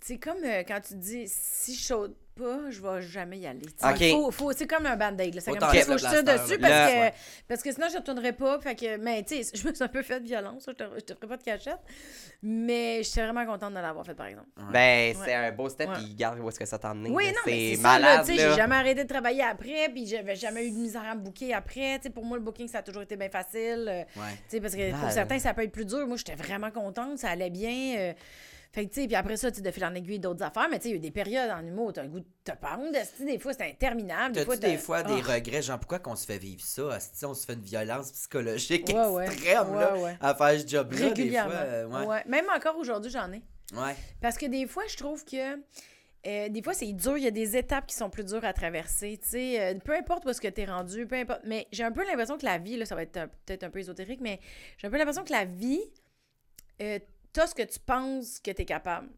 c'est comme euh, quand tu dis si je saute pas, je vais jamais y aller. Faut, faut, c'est comme un band-aid. là. C'est Faut comme faut que le je tire dessus parce, Là, que, parce que sinon je ne retournerai pas. Fait que, mais tu sais, je me suis un peu fait violence. Je te, je te ferai pas de cachette. Mais j'étais vraiment contente de l'avoir fait, par exemple. Ben, Ouais. c'est un beau step, puis regarde où est-ce que ça t'a emmené. Oui, non, mais c'est c'est ça, là, malade, tu sais, là. j'ai jamais arrêté de travailler après, puis j'avais jamais eu de misère à me booker après, tu sais, pour moi, le booking, ça a toujours été bien facile, euh, Ouais. tu sais, parce que pour certains, ça peut être plus dur, moi, j'étais vraiment contente, ça allait bien, euh, fait que, tu sais, puis après ça, tu de fil en aiguille d'autres affaires, mais tu sais, il y a eu des périodes en humour, t'as le goût de te pendre, des fois, c'est interminable, des fois, des fois des Ah. regrets, genre pourquoi qu'on se fait vivre ça? Asti, on se fait une violence psychologique Ouais, ouais. extrême là, Ouais, à faire ce job-là. des régulièrement, fois, euh, ouais. ouais. Même encore aujourd'hui, j'en ai. Ouais. Parce que des fois, je trouve que. euh, des fois, c'est dur. Il y a des étapes qui sont plus dures à traverser. Tu sais, euh, peu importe où est-ce que tu es rendu, peu importe. Mais j'ai un peu l'impression que la vie, là, ça va être un- peut-être un peu ésotérique, mais j'ai un peu l'impression que la vie, euh, t'as ce que tu penses que tu es capable.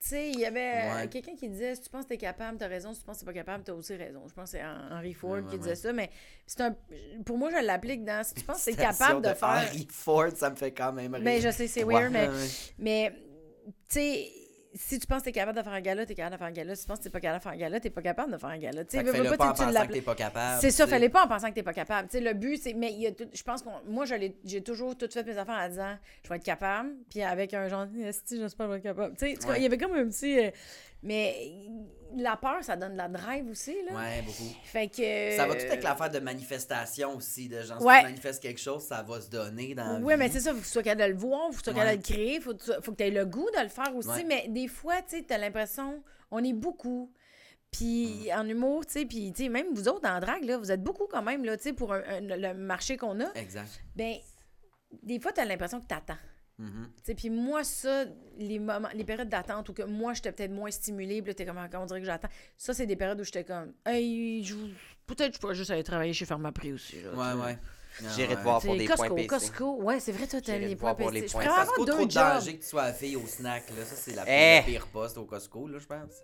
Tu sais, il y avait Ouais. quelqu'un qui disait si tu penses que tu es capable, tu as raison. Si tu penses que tu pas capable, tu as aussi raison. Je pense que c'est Hen- Henry Ford Ouais, qui disait ça, mais c'est un. Pour moi, je l'applique dans. Si tu penses que tu es Citation capable de, faire. Henry Ford, ça me fait quand même rire. Ben, je sais, c'est weird, mais. Mais, tu sais, si tu penses que t'es capable de faire un gala, t'es capable de faire un gala. Si tu penses que t'es pas capable de faire un gala, t'es pas capable de faire un gala. Tu veux, pas, en pensant que t'es pas capable. C'est ça, fallait pas en pensant que t'es pas capable. Le but, c'est. Mais il y a tout- je pense que moi, j'ai toujours tout fait mes affaires en disant, je vais être capable, puis avec un genre, si j'espère que je vais être capable. Tu sais, il y avait comme un petit. Mais la peur, ça donne de la drive aussi, là. Ouais, beaucoup. Fait que. Ça va tout avec l'affaire de manifestation aussi, de genre, si tu manifestes quelque chose, ça va se donner dans Oui, mais c'est ça, faut que tu sois capable de le voir, faut que tu sois capable de le créer, faut, tu- faut que tu aies le goût de le faire aussi. Ouais. Mais des fois, tu sais, t'as l'impression, on est beaucoup. Puis Mm. en humour, tu sais, puis tu sais, même vous autres en drague, là, vous êtes beaucoup quand même, là, tu sais, pour un- un- le marché qu'on a. Exact. Ben, des fois, t'as l'impression que t'attends. Sais, puis moi, ça, les moments, les périodes d'attente où que moi, j'étais peut-être moins stimulée, puis là, t'es comme, Ah, on dirait que j'attends. Ça, c'est des périodes où j'étais comme, hey, je- peut-être je pourrais juste aller travailler chez Pharmaprix aussi, là. Ouais, ouais. J'irai te voir pour des Costco, points PC. Costco, ouais, c'est vrai, toi, t'as les points pour les PC. Je points avoir Costco, trop de danger que tu sois la fille au snack. Là. Ça, c'est la, Eh. la pire poste au Costco, là, je pense.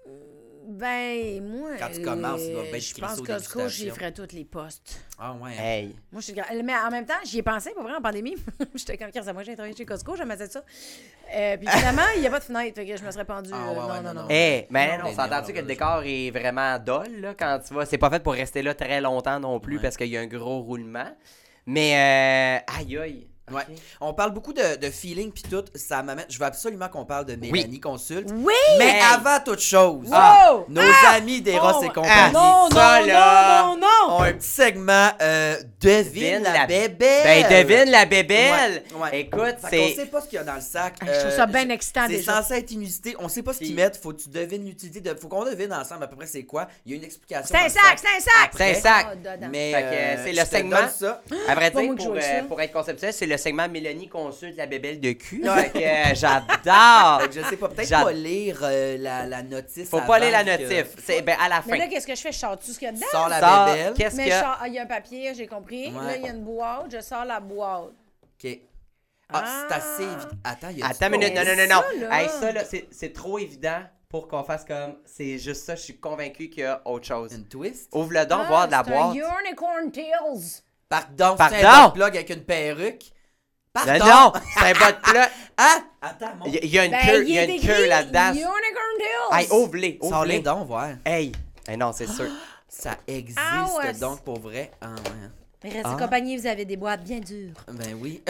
Ben, moi. Quand tu commences, doit euh, bien Je pense ça Costco, j'y ferais tous les postes. Ah, ouais. hein. Hey. Moi, je suis. Mais en même temps, j'y ai pensé, pour vrai, en pandémie. J'étais comme, Qu'est-ce que moi, j'ai travaillé chez Costco, j'aimais ça. Euh, puis finalement, il n'y a pas de fenêtre, fait que je me serais pendue. Ah, euh, ouais, non, ouais, non, non, non. non. Eh, mais Non, on s'entend-tu que le décor est vraiment dol, là, quand tu vas? C'est pas fait pour rester là très longtemps non plus Ouais. parce qu'il y a un gros roulement. Mais, euh, aïe aïe. Ouais. On parle beaucoup de, de feeling puis tout. Ça m'amène. Je veux absolument qu'on parle de Mélanie Consulte. Oui! Mais Hey. avant toute chose, Wow! nos amis d'Eros Oh, et ah, compagnie Non, non, ça, là. non, non, non! ont un petit segment euh, Devine la, bébelle. Ben, devine la bébelle. Ouais, ouais. Écoute, c'est. sait pas ce qu'il y a dans le sac. Hey, je trouve ça bien Euh, excitant C'est censé être inusité. On sait pas ce qu'ils mettent. Faut que tu devines l'utilité. De... Faut qu'on devine ensemble à peu près c'est quoi. Il y a une explication. C'est un sac, c'est un sac! C'est un sac. Ah, dedans. Mais euh, c'est je le segment. ça. À vrai dire, euh, pour être conceptuel, c'est le segment Mélanie consulte la bébelle de cul. Fait que, euh, j'adore. Fait que je sais pas, peut-être J'ad- pas lire euh, la, la notice. Faut pas avant lire la que- notif. C'est ben, à la fin. Mais là, qu'est-ce que je fais? Je sors tout ce qu'il y a dedans? Sors la bébelle. Qu'est-ce Mais que. je sors- ah, il y a un papier, j'ai compris. Ouais. Là, il y a une boîte, je sors la boîte. Ok. Ah, Ah. c'est assez évident. Attends, il y a Attends une minute, non, Mais non, non, non. ça, là. Hey, ça, là, c'est- c'est trop évident pour qu'on fasse comme. C'est juste ça, je suis convaincu qu'il y a autre chose. Une twist? Ouvre-le donc, Ah, voir de la c'est boîte. un unicorn tails. Pardon, Pardon? c'est un plug avec une perruque. Non, Pardon? non, c'est un bas de plat. Ah! Attends, mon. Il y y a une Ben, queue, il il y a une queue là-dedans. Unicorn. Hey, ouvre-les, Sors-les ouvre-les. donc, voir. Hey. Hey, non, c'est sûr. Ça existe Ah ouais, donc pour vrai. Ah ouais. Mais restez Ah. compagnie, vous avez des boîtes bien dures. Ben oui.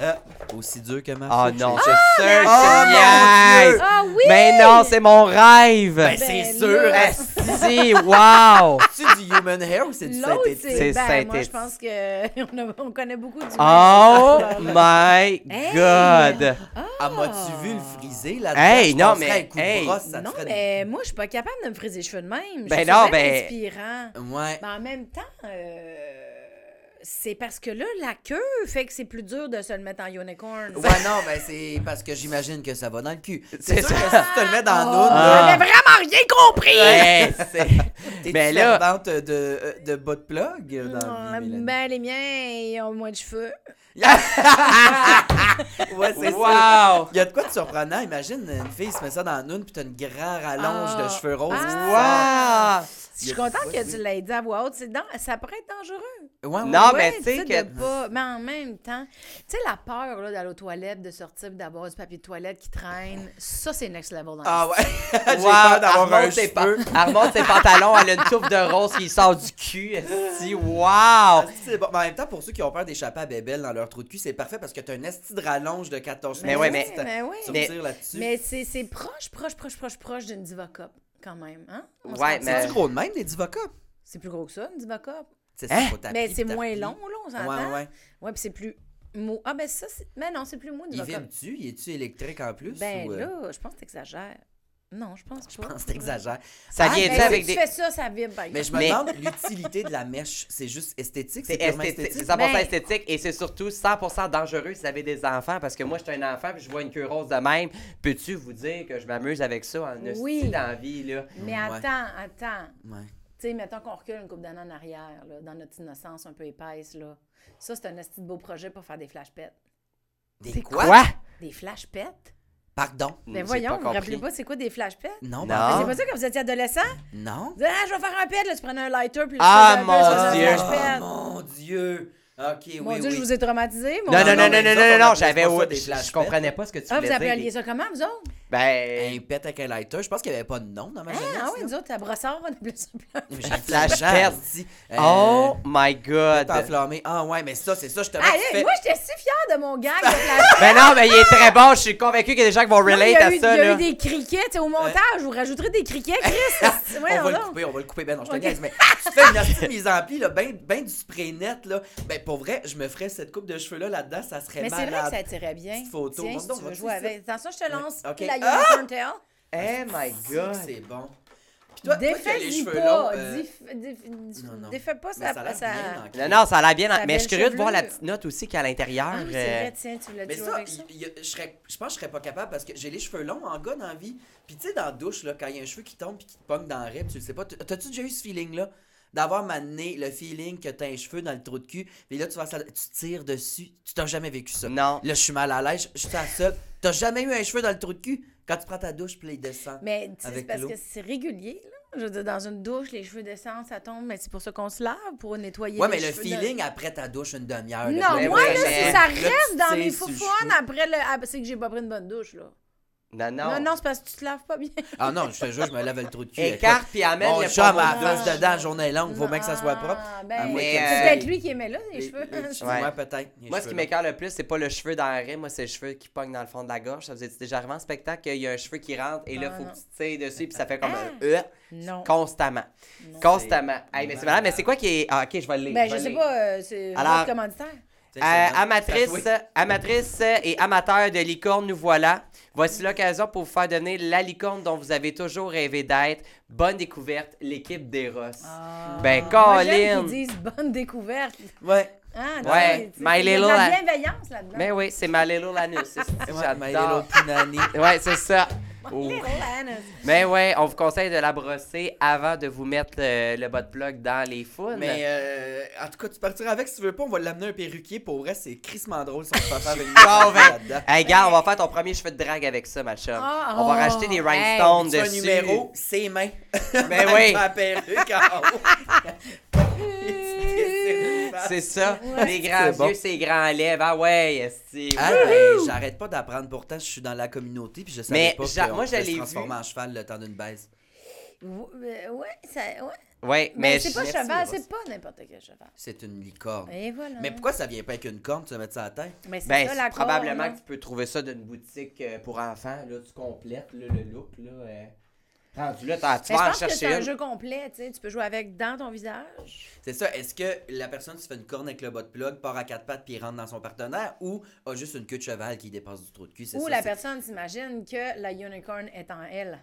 Aussi dur que ma Oh fourche. non, je suis sûr Oh, que. Ah oui! Mais non, c'est mon rêve. Ben, Ben c'est là. sûr. Si, wow! C'est du human hair ou c'est du synthétique? C'est c'est. Ben, moi, je synthétique. pense que on, connaît beaucoup du. Oh my Hey! god! Ah, m'as-tu vu le friser là-dedans? Hey, non, mais- un coup de hey. brosse, ça te Non, ferait- mais moi, je suis pas capable de me friser les cheveux de même. Ben non, ben- inspirant. Ouais. Mais en même temps, euh, c'est parce que là, la queue fait que c'est plus dur de se le mettre en unicorn. Ouais, non, mais c'est parce que j'imagine que ça va dans le cul. C'est sûr ça. que si tu te le mets dans Oh, le Ah. J'avais vraiment rien compris! Ouais, c'est- t'es Mais tu là- de, de bas de plug dans Ah, ben, les miens, ils ont moins de cheveux. Ouais, c'est ça. Wow! Il y a de quoi de surprenant. Imagine une fille se met ça dans noun puis t'as une grande rallonge Ah. de cheveux roses. qui Ah. Je suis contente que tu l'aies dit à voix haute. C'est dans- Ça pourrait être dangereux. Ouais, ouais. Non, Ouais, mais tu sais que. pas- Mais en même temps, tu sais, la peur là, d'aller aux toilettes, de sortir, d'avoir du papier de toilette qui traîne, ça, c'est next level dans Ah ouais. J'ai Wow, peur d'avoir un cheveu. remonte ses pantalons, elle a une touffe de rose qui sort du cul. esti, Wow! Ah, bon. Mais en même temps, pour ceux qui ont peur d'échapper à bébelle dans leur trou de cul, c'est parfait parce que t'as un esti de rallonge de 14 Mais ouais, mais- mais Mais- retires là-dessus. Mais c'est c'est proche, proche, proche, proche, proche d'une Diva Cup, quand même. Hein? On Ouais, mais- compte? C'est gros de même, les divocas. C'est plus gros que ça, une. C'est Hein? ça, faut taper, Mais c'est moins long, là, on s'entend. Ouais, ouais. Ouais, puis c'est plus mou. Ah, ben ça, c'est. Mais non, c'est plus mou, une Il Diva Cup. vibre-tu? Il est-tu électrique en plus? Ben ou, euh, là, je pense que t'exagères. Non, je pense pas. Je pense que t'exagères. Ça Ah, vient-tu Mais avec si des. tu fais ça, ça vibre, par Mais je me Mais- demande l'utilité de la mèche. C'est juste esthétique? C'est esthétique, c'est 100% Ben- esthétique et c'est surtout 100% dangereux si vous avez des enfants parce que moi, je suis un enfant puis je vois une queue rose de même. Peux-tu vous dire que je m'amuse avec ça en Oui. dans la vie, là? Mais Ouais. attends, attends. Ouais. Tu sais, mettons qu'on recule une couple d'années en arrière, là, dans notre innocence un peu épaisse, là. Ça, c'est un esti de beau projet pour faire des flash pets. Des quoi? quoi? Des flash pets? Pardon? J'ai voyons, vous vous rappelez pas c'est quoi des flash pets? Non, Non. ben, C'est pas ça quand vous étiez adolescent? Non? Vous dites, Ah, je vais faire un pet, là, tu prenais un lighter, puis Ah, tu faisais un mon Dieu. Oh, mon Dieu! Ok, oui, Mon Dieu, oui. je vous ai traumatisé. mon Non, non, non, non, mais non, non, non, on appelait j'avais. pas ça ouais, des Je comprenais pas ce que tu Ah, vous voulais appeliez dire. ça comment, vous autres? Ben. Un pet avec un lighter. Je pense qu'il n'y avait pas de nom dans ma Ah, jeunesse. ah oui, nous autres, à Brossard, on appelait ça flash pet. Oh my god! enflammé. Ah ouais, mais ça, c'est ça, je te Ah, fais- moi, j'étais si fière de mon gag de flash Ben non, mais il est très bon. Je suis convaincu qu'il y a des gens qui vont mais relate à eu, ça, il y a là. eu des criquets, au montage, vous rajouterez des criquets, Chris. on Ouais, va le couper, on va le couper. Ben non, je te niaise, mais tu fais une petite mise en pli, là, ben, ben du spray net, là. Ben pour vrai, je me ferais cette coupe de cheveux-là là-dedans, ça serait Mais c'est vrai que malade. ça tirait bien. Photo. Tiens, Montre si donc, tu veux vois-tu jouer ça? avec. Attention, je te lance Ah! Unicorn tail. Oh my god! C'est bon. Puis toi, as les cheveux pas. longs, euh, non, non. Défais pas ça. bien Non, non, ça a l'air bien. Ça Mais je suis curieux de voir la petite note aussi qu'il y a à l'intérieur. Ah, c'est euh, vrai, tiens, tu voulais Mais jouer ça, avec je, serais, je pense que je serais pas capable parce que j'ai les cheveux longs en gars dans la vie. Puis tu sais, dans la douche, là, quand il y a un cheveu qui tombe puis qui te pogne dans le rib, tu le sais pas. T'as-tu déjà eu ce feeling-là? D'avoir mané le feeling que t'as un cheveu dans le trou de cul, puis là, tu vas ça, tu tires dessus. Tu t'as jamais vécu ça. Non. Là, je suis mal à l'aise, je suis la seule. T'as jamais eu un cheveu dans le trou de cul? Quand tu prends ta douche, puis là, il descend. Mais tu sais, c'est Avec parce que c'est régulier, là. Je veux dire, dans une douche, les cheveux descendent, ça tombe, mais c'est pour ça qu'on se lave, pour nettoyer Ouais, les mais le cheveux de- feeling après ta douche, une demi-heure. Non, Mais moi, là, mais- si ça reste dans mes cheveu. après le. Ah, c'est que j'ai pas pris une bonne douche, là. Non, non. Non, non, c'est parce que tu te laves pas bien. Ah non, je te jure, je me lave le trou de cul. Écarte puis amène Mon le chum à face dedans, la journée longue, faut bien que ça soit propre. Ah, ben, euh, c'est peut-être lui qui aimait là, les, Les- cheveux. les cheveux, Ouais. ouais, peut-être. Moi, ce qui m'écœure le plus, c'est pas le cheveu dans la moi, c'est le cheveu qui pogne dans le fond de la gorge. Ça vous est déjà arrivé en spectacle qu'il y a un cheveu qui rentre et là, Ah, faut non. que tu tires dessus puis ça fait comme Ah. un E Non. constamment. Constamment. Hey, mais c'est malade, mais c'est quoi qui est. Ah, ok, je vais le lire. Ben, je sais pas, euh, c'est Alors- votre commanditaire. Euh, bon. amatrice, et amateur de licorne, nous voilà. Voici l'occasion pour vous faire donner la licorne dont vous avez toujours rêvé d'être. Bonne découverte, l'équipe d'Eros. Ben, Moi, j'aime Colin. qu'ils disent bonne découverte. Ouais. Non, Ouais, My il y a de Little- la bienveillance là-dedans. Mais oui, c'est ma little anus. c'est- Ouais, My J'adore. Little Punani. Ouais, c'est ça. Anus. Mais ouais, on vous conseille de la brosser avant de vous mettre euh, le bas de plug dans les founes. Mais euh, en tout cas, tu partiras avec si tu veux pas, on va l'amener un perruquier. Pour vrai, c'est crissement drôle son papa avec Bon, ben, là-dedans. Hey, gars, on va faire ton premier cheveu de drague avec ça, ma chum. Ah, on va oh, racheter des hey, rhinestones un dessus. numéro, ses mains. Mais Avec oui. ma perruque en haut. C'est ça. Ouais. Les grands C'est bon. yeux, ces grands lèvres. Ah ouais, esti. Ah, ben, j'arrête pas d'apprendre. Pourtant, je suis dans la communauté puis je savais Mais pas j'a- qu'on moi, se transformer en cheval le temps d'une baisse. Euh, Ouais, ça, ouais. Ouais, Mais, mais, c'est pas cheval, c'est pas n'importe quel cheval. C'est une licorne. Et voilà. Mais pourquoi ça vient pas avec une corne, tu vas mettre ça à la tête? Mais c'est Ben, ça, c'est la probablement corne, que tu peux trouver ça d'une boutique euh, pour enfants. Là, tu complètes là, le look. Là, euh. Rendu là, t'as- tu Mais je vas en pense que c'est chercher un une. jeu complet, tu sais. Tu peux jouer avec dans ton visage. C'est ça. Est-ce que la personne se fait une corne avec le bas de plug, part à quatre pattes puis rentre dans son partenaire ou a juste une queue de cheval qui dépasse du trou de cul? C'est Ou ça, la c'est- personne s'imagine que la unicorn est en elle.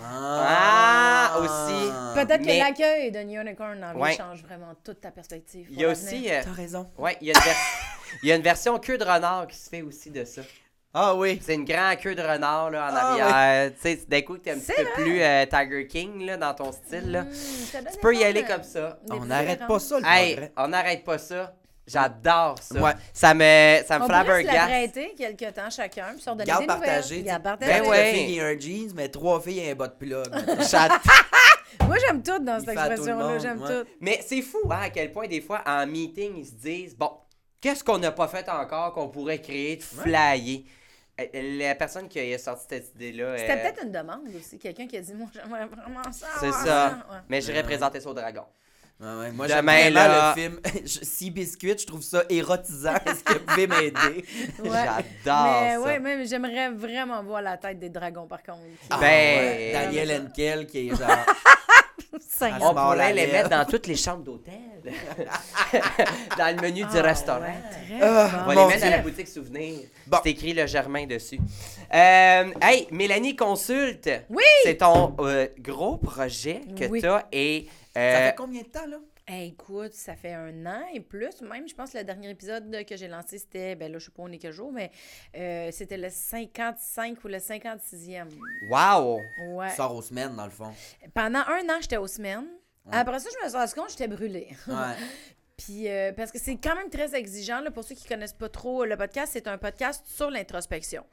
Ah, aussi. Peut-être mais- que l'accueil d'un unicorn en vie Ouais. change vraiment toute ta perspective. Il y a l'avenir. aussi. euh, T'as raison. ouais, il y, a une vers- il y a une version queue de renard qui se fait aussi de ça. Ah oui. C'est une grande queue de renard là, en Ah, arrière. Tu sais, d'un coup, t'es un petit peu plus euh, Tiger King là, dans ton style. Là. Mmh, donne Tu peux y aller comme ça. des On n'arrête pas ça, le Hey, progrès. on n'arrête pas ça. J'adore ça. Ouais. Ça me, ça me On pourrait se la flabbergasse. prêter quelque temps chacun, puis se redonner Garde des partagé. nouvelles. Garde Ben partagé. Ben ouais. ouais. fille et un jeans, mais trois filles et un bas de plug. J'adore. Moi, j'aime tout dans cette expression-là. J'aime ouais. tout. Mais c'est fou hein, à quel point des fois en meeting ils se disent bon qu'est-ce qu'on n'a pas fait encore qu'on pourrait créer de flyer? Euh, La personne qui a sorti cette idée-là. C'était euh, peut-être une demande aussi. Quelqu'un qui a dit Moi, j'aimerais vraiment ça. C'est ça. Ouais. Mais je Ouais. représentais ça au dragon. Ouais, ouais. Moi, Demain, j'aime vraiment là- le film Sea Biscuit. Je trouve ça érotisant. Est-ce que vous pouvez m'aider? Ouais. J'adore Mais ça. ouais, mais j'aimerais vraiment voir la tête des dragons, par contre. Ah, Ben- ouais. Daniel Henkel qui est genre... On pourrait les mettre dans toutes les chambres d'hôtel. dans le menu du Ah, restaurant. Ah, On va les mettre à Dieu. la boutique souvenir. Bon. C'est écrit le Germain dessus. Euh, hey, Mélanie Consulte. Oui! C'est ton euh, gros projet que Oui. tu as et. Ça euh, fait combien de temps, là? Hey, écoute, ça fait un an et plus. Même, je pense que le dernier épisode que j'ai lancé, c'était, ben là, je sais pas on est quel jour, mais euh, c'était le 55 ou le 56e. wow! Ouais. Tu sors aux semaines, dans le fond. Pendant un an, j'étais aux semaines. Après ça, je me suis rendu compte que j'étais brûlée. Ouais. Puis, euh, parce que c'est quand même très exigeant. Là, pour ceux qui connaissent pas trop le podcast, c'est un podcast sur l'introspection.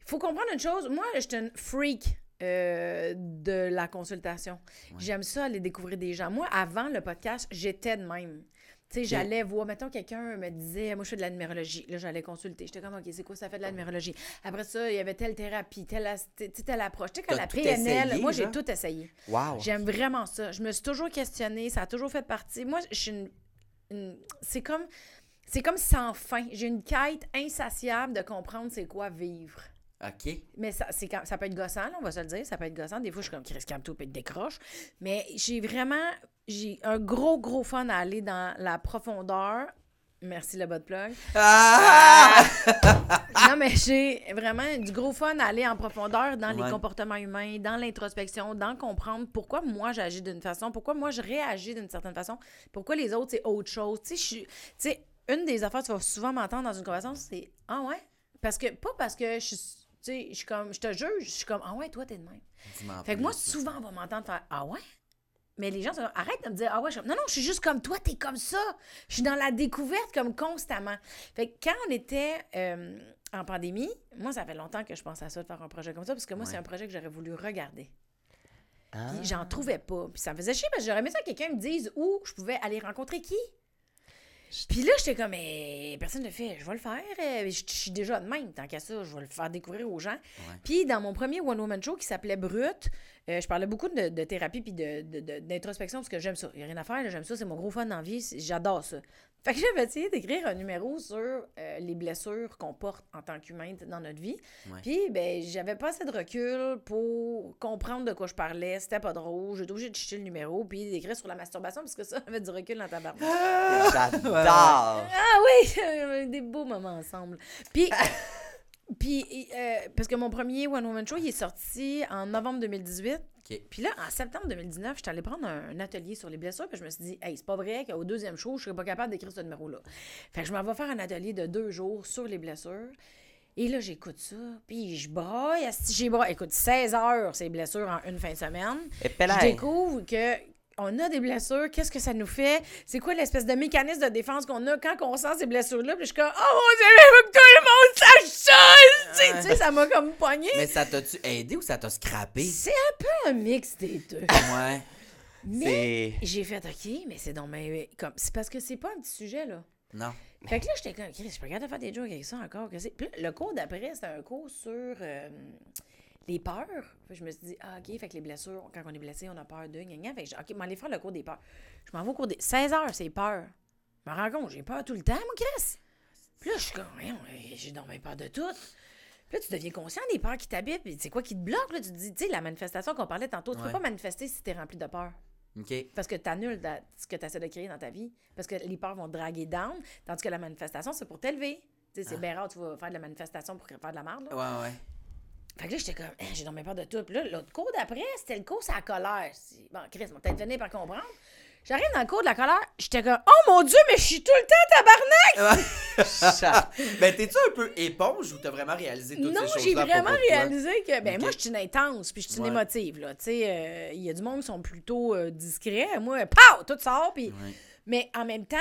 Il faut comprendre une chose. Moi, je suis une freak euh, de la consultation. J'aime ça, aller découvrir des gens. Moi, avant le podcast, j'étais de même. Tu sais, j'allais voir, mettons, quelqu'un me disait, moi, je fais de la numérologie. Là, j'allais consulter. J'étais comme, OK, c'est quoi ça fait de la numérologie? Après ça, il y avait telle thérapie, telle, telle approche. Tu sais, quand la PNL, essayé, moi, j'ai tout essayé. Wow! J'aime vraiment ça. Je me suis toujours questionnée, ça a toujours fait partie. Moi, je suis une. une- c'est comme. C'est comme sans fin. J'ai une quête insatiable de comprendre c'est quoi vivre. OK. Mais ça, c'est quand- ça peut être gossant, là, on va se le dire. Ça peut être gossant. Des fois, je suis comme Chris Camto être décroche. Mais j'ai vraiment. J'ai un gros, gros fun à aller dans la profondeur. Merci le bas de plug. Ah! non, mais j'ai vraiment du gros fun à aller en profondeur dans les comportements humains, dans l'introspection, dans comprendre pourquoi moi j'agis d'une façon, pourquoi moi je réagis d'une certaine façon, pourquoi les autres c'est autre chose. Tu sais, une des affaires que tu vas souvent m'entendre dans une conversation, c'est Ah ouais? Parce que, pas parce que je suis. Tu sais, je suis comme, je te juge, je suis comme, ah ouais, toi, t'es de même. Fait que moi, souvent, on va m'entendre faire, ah ouais? Mais les gens sont arrête de me dire, ah ouais, je... non, non, je suis juste comme toi, t'es comme ça. Je suis dans la découverte comme constamment. Fait que quand on était euh, en pandémie, moi, ça fait longtemps que je pense à ça, de faire un projet comme ça, parce que moi, Ouais. c'est un projet que j'aurais voulu regarder. Ah. Puis j'en trouvais pas. Puis ça me faisait chier parce que j'aurais aimé ça que quelqu'un me dise où je pouvais aller rencontrer qui. Puis là, j'étais comme, mais personne ne le fait. Je vais le faire. Euh, Je suis déjà de même. Tant qu'à ça, je vais le faire découvrir aux gens. Puis dans mon premier One Woman Show qui s'appelait Brut, euh, je parlais beaucoup de, de thérapie puis de- de- de- d'introspection parce que j'aime ça. Il n'y a rien à faire. J'aime ça. C'est mon gros fun dans la vie. J'adore ça. Fait que j'avais essayé d'écrire un numéro sur euh, les blessures qu'on porte en tant qu'humain dans notre vie. Ouais. Puis, ben, j'avais pas assez de recul pour comprendre de quoi je parlais. C'était pas drôle. J'étais obligée de chuter le numéro puis d'écrire sur la masturbation parce que ça avait du recul dans ta barbe. J'adore! Ah oui, des beaux moments ensemble. Puis, puis euh, parce que mon premier One Woman Show, il est sorti en novembre 2018. OK. Puis là, en septembre 2019, j'étais allée prendre un, un atelier sur les blessures, puis je me suis dit, hey, c'est pas vrai qu'au deuxième show, je serais pas capable d'écrire ce numéro-là. Fait que je m'en vais faire un atelier de deux jours sur les blessures. Et là, j'écoute ça, puis je braille, j'ai braille. Écoute, 16 heures, ces blessures en une fin de semaine. Et Je découvre que on a des blessures, qu'est-ce que ça nous fait? C'est quoi l'espèce de mécanisme de défense qu'on a quand on sent ces blessures-là? Puis je suis comme, oh mon Dieu, que tout le monde sache ça! Tu sais, Tu sais, ça m'a comme pogné. Mais ça t'a-tu aidé ou ça t'a scrappé? C'est un peu un mix des deux. Ouais. Mais j'ai fait, OK, mais c'est donc ben, comme C'est parce que c'est pas un petit sujet, là. Non. Fait que là, j'étais comme, Chris, je peux regarder faire des jokes avec ça encore. Que. Puis là, le cours d'après, c'était un cours sur euh, les peurs. Fait je me suis dit, ah, OK, fait que les blessures, quand on est blessé, on a peur de, gna, gna. Fait que OK, faire le cours des peurs. Je m'en vais au cours des 16 heures, c'est peur. Je me rends compte, j'ai peur tout le temps, mon Chris. Puis là, je suis comme, j'ai donc bien peur de tout. Puis là, tu deviens conscient des peurs qui t'habitent. Puis c'est quoi qui te bloque? Là? Tu te dis, tu sais, la manifestation qu'on parlait tantôt, tu Ouais. peux pas manifester si t'es rempli de peur. Parce que tu annules ce que tu essaies de créer dans ta vie. Parce que les peurs vont te draguer down, tandis que la manifestation, c'est pour t'élever. C'est bien rare, tu vas faire de la manifestation pour faire de la merde. là. Ah. Ouais, ouais. Fait que là, j'étais comme, Hein, j'ai dormi peur de tout. Puis là, l'autre cours d'après, c'était le cours sur la colère. Bon, Chris, on peut-être venir par comprendre. J'arrive dans le cours de la colère, j'étais comme, oh mon Dieu, mais je suis tout le temps tabarnak! Ben, t'es-tu un peu éponge ou t'as vraiment réalisé toutes Non, ces choses-là? j'ai à vraiment réalisé que, ben moi, je suis une intense, puis je suis une Ouais. émotive, là. Tu sais, euh, il y a du monde qui sont plutôt euh, discrets. Moi, pow, tout sort, puis... Ouais. Mais en même temps,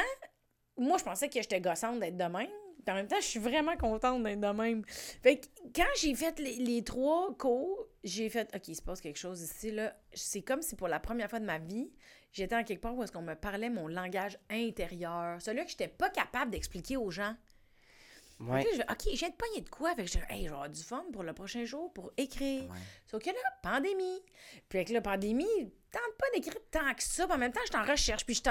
moi, je pensais que j'étais gossante d'être de même. En même temps, je suis vraiment contente d'être de même. Fait que quand j'ai fait les, les trois cours, j'ai fait OK, il se passe quelque chose ici. là. C'est comme si pour la première fois de ma vie, j'étais en quelque part où est-ce qu'on me parlait mon langage intérieur. Celui que j'étais pas capable d'expliquer aux gens. Ouais. Là, je OK, viens de pogner de quoi? Fait que je hey, avoir du fun pour le prochain jour pour écrire. Ouais. Sauf que là, pandémie. Puis avec la pandémie, tente pas d'écrire tant que ça. Puis en même temps, je suis en recherche, puis je suis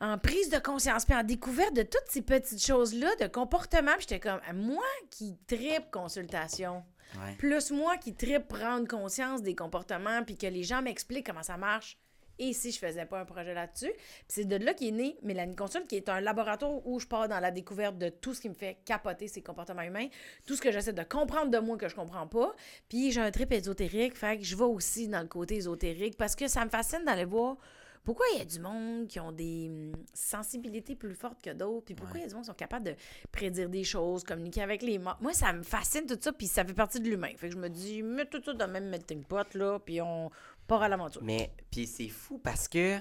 en, en prise de conscience, puis en découverte de toutes ces petites choses-là, de comportement. Puis j'étais comme, moi qui tripe consultation, Ouais. plus moi qui tripe prendre conscience des comportements, puis que les gens m'expliquent comment ça marche. Et si je faisais pas un projet là-dessus? C'est de là qu'est né Mélanie Consulte, qui est un laboratoire où je pars dans la découverte de tout ce qui me fait capoter ces comportements humains, tout ce que j'essaie de comprendre de moi que je comprends pas. Puis j'ai un trip ésotérique, fait que je vais aussi dans le côté ésotérique parce que ça me fascine d'aller voir pourquoi il y a du monde qui ont des hum, sensibilités plus fortes que d'autres, puis pourquoi il y a du monde qui sont capables de prédire des choses, communiquer avec les morts. Moi, ça me fascine tout ça, puis ça fait partie de l'humain. Fait que je me dis, mets tout ça dans le même melting pot, là, puis on part à l'aventure. Mais, puis c'est fou parce que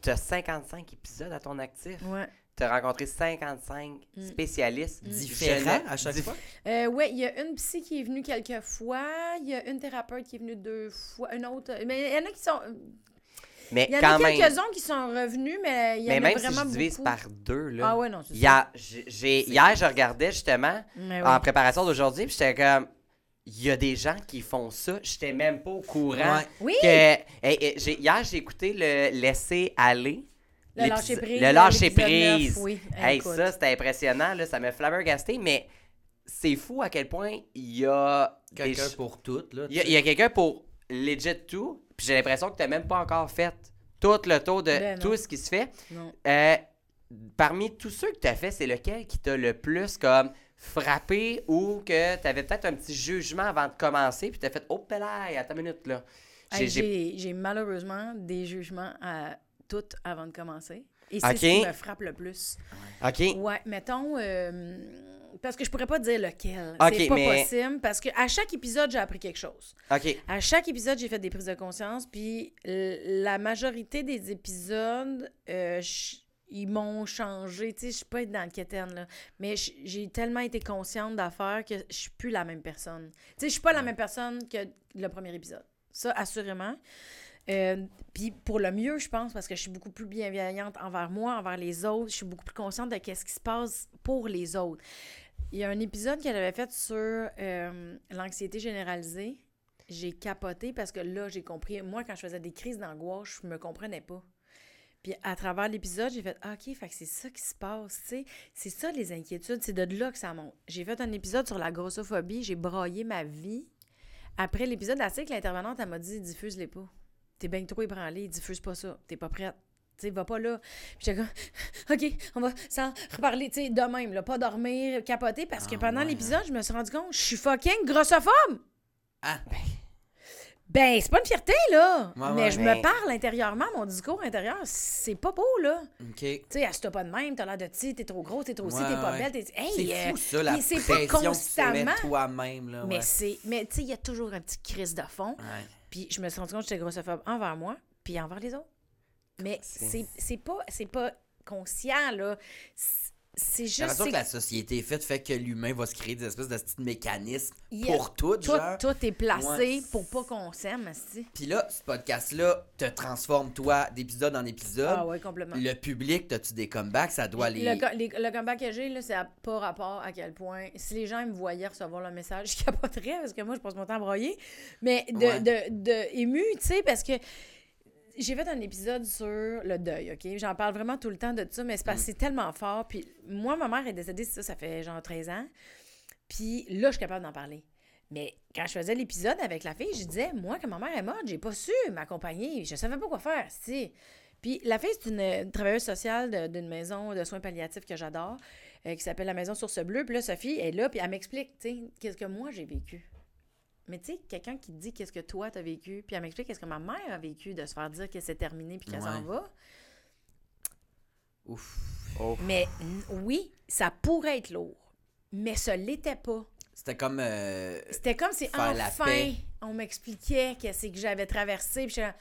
t'as 55 épisodes à ton actif. Ouais. T'as rencontré 55 Mm. spécialistes Différent à chaque fois? Euh, ouais, il y a une psy qui est venue quelques fois, il y a une thérapeute qui est venue deux fois, une autre. Mais il y en a qui sont. Mais Il y en quand a même, quelques-uns qui sont revenus, mais il y en mais a même si vraiment je divise beaucoup. par deux, là. Ah ouais, non, c'est ça. Hier, j'ai- j'ai- hier, je regardais justement en préparation d'aujourd'hui, puis j'étais comme, il y a des gens qui font ça. J'étais même pas au courant. Oui! Que, hier, j'ai écouté le Laisser aller. Le lâcher prise. Le lâcher prise. oui. Hey, ça, c'était impressionnant. Là, ça m'a flabbergasté, mais c'est fou à quel point il y a. Quelqu'un pour toutes, là. Il y a, il y a quelqu'un pour legit tout, puis j'ai l'impression que tu même pas encore fait tout le tour de Ben tout ce qui se fait. Euh, parmi tous ceux que tu as fait, c'est lequel qui t'a le plus comme frappé ou que tu avais peut-être un petit jugement avant de commencer, puis tu as fait Oh, pelaille, attends une minute là. J'ai malheureusement des jugements à toutes avant de commencer. Et c'est Ok. ce qui me frappe le plus. Ok. Ouais, mettons. euh, parce que je pourrais pas dire lequel. Ok, c'est pas mais- possible. Parce que à chaque épisode, j'ai appris quelque chose. Ok. À chaque épisode, j'ai fait des prises de conscience. Puis la majorité des épisodes, euh, ils m'ont changé. Tu sais, je suis pas dans le quétaine, là. Mais j'ai tellement été consciente d'affaires que je suis plus la même personne. Tu sais, je suis pas la même personne que le premier épisode. Ça, assurément. Euh, puis pour le mieux, je pense, parce que je suis beaucoup plus bienveillante envers moi, envers les autres. Je suis beaucoup plus consciente de qu'est-ce qui se passe pour les autres. Il y a un épisode qu'elle avait fait sur euh, l'anxiété généralisée. J'ai capoté parce que là, j'ai compris. Moi, quand je faisais des crises d'angoisse, je me comprenais pas. Puis à travers l'épisode, j'ai fait OK, c'est ça qui se passe. C'est ça les inquiétudes, c'est de là que ça monte. J'ai fait un épisode sur la grossophobie, j'ai braillé ma vie. Après l'épisode, sait que l'intervenante, elle m'a dit diffuse-les pas. T'es bien trop ébranlé, diffuse pas ça. T'es pas prête. Tu va pas là. Puis j'étais comme, OK, on va s'en reparler, tu sais, de même, là, pas dormir, capoter, parce que Ah, pendant ouais, l'épisode, je me suis rendu compte, je suis fucking grossophobe. Ah, Ben, c'est pas une fierté, là. Ouais, mais ouais. je Mais- me parle intérieurement, mon discours intérieur, c'est pas beau, là. OK. Tu sais, assieds-toi pas de même, t'as l'air de ti, t'es trop gros, t'es trop ci, Ouais, t'es pas belle, t'es. Hey, C'est euh, fou, ça, la mais c'est pas constamment. toi-même, là. Mais c'est. Mais tu sais, il y a toujours un petit crise de fond. Puis je me suis rendu compte que j'étais grossophobe envers moi, puis envers les autres. Mais C'est- pas, c'est pas conscient, là. C'est- juste. l'impression c'est- que la société est faite, fait que l'humain va se créer des espèces de petits mécanismes pour tout, tout, genre. tout est placé Ouais. pour pas qu'on s'aime. Puis là, ce podcast-là te transforme, toi, d'épisode en épisode. Ah ouais, complètement. Le public, t'as-tu des comebacks? Ça doit les... Le, les- le comeback que j'ai, là, c'est pas rapport à quel point. Si les gens me voyaient recevoir le message, je capoterais parce que moi, je passe mon temps à broyer. Mais de, Ouais. de, de ému, tu sais, parce que j'ai fait un épisode sur le deuil, OK? J'en parle vraiment tout le temps de ça, mais c'est parce que c'est tellement fort. Puis moi, ma mère est décédée, ça, ça fait genre 13 ans. Puis là, je suis capable d'en parler. Mais quand je faisais l'épisode avec la fille, je disais, moi, quand ma mère est morte, j'ai pas su m'accompagner. Je savais pas quoi faire, si. Puis la fille, c'est une, travailleuse sociale d'une maison de soins palliatifs que j'adore, euh, qui s'appelle la Maison Source Bleue. Puis là, Sophie est là, puis elle m'explique, tu sais, qu'est-ce que moi j'ai vécu. Mais tu sais, quelqu'un qui te dit qu'est-ce que toi t'as vécu, puis elle m'explique qu'est-ce que ma mère a vécu, de se faire dire que c'est terminé puis qu'elle s'en Ouais. va. Ouf. Mais oui, ça pourrait être lourd, mais ça l'était pas. C'était comme. euh, C'était comme si enfin on m'expliquait qu'est-ce que j'avais traversé. Puis là,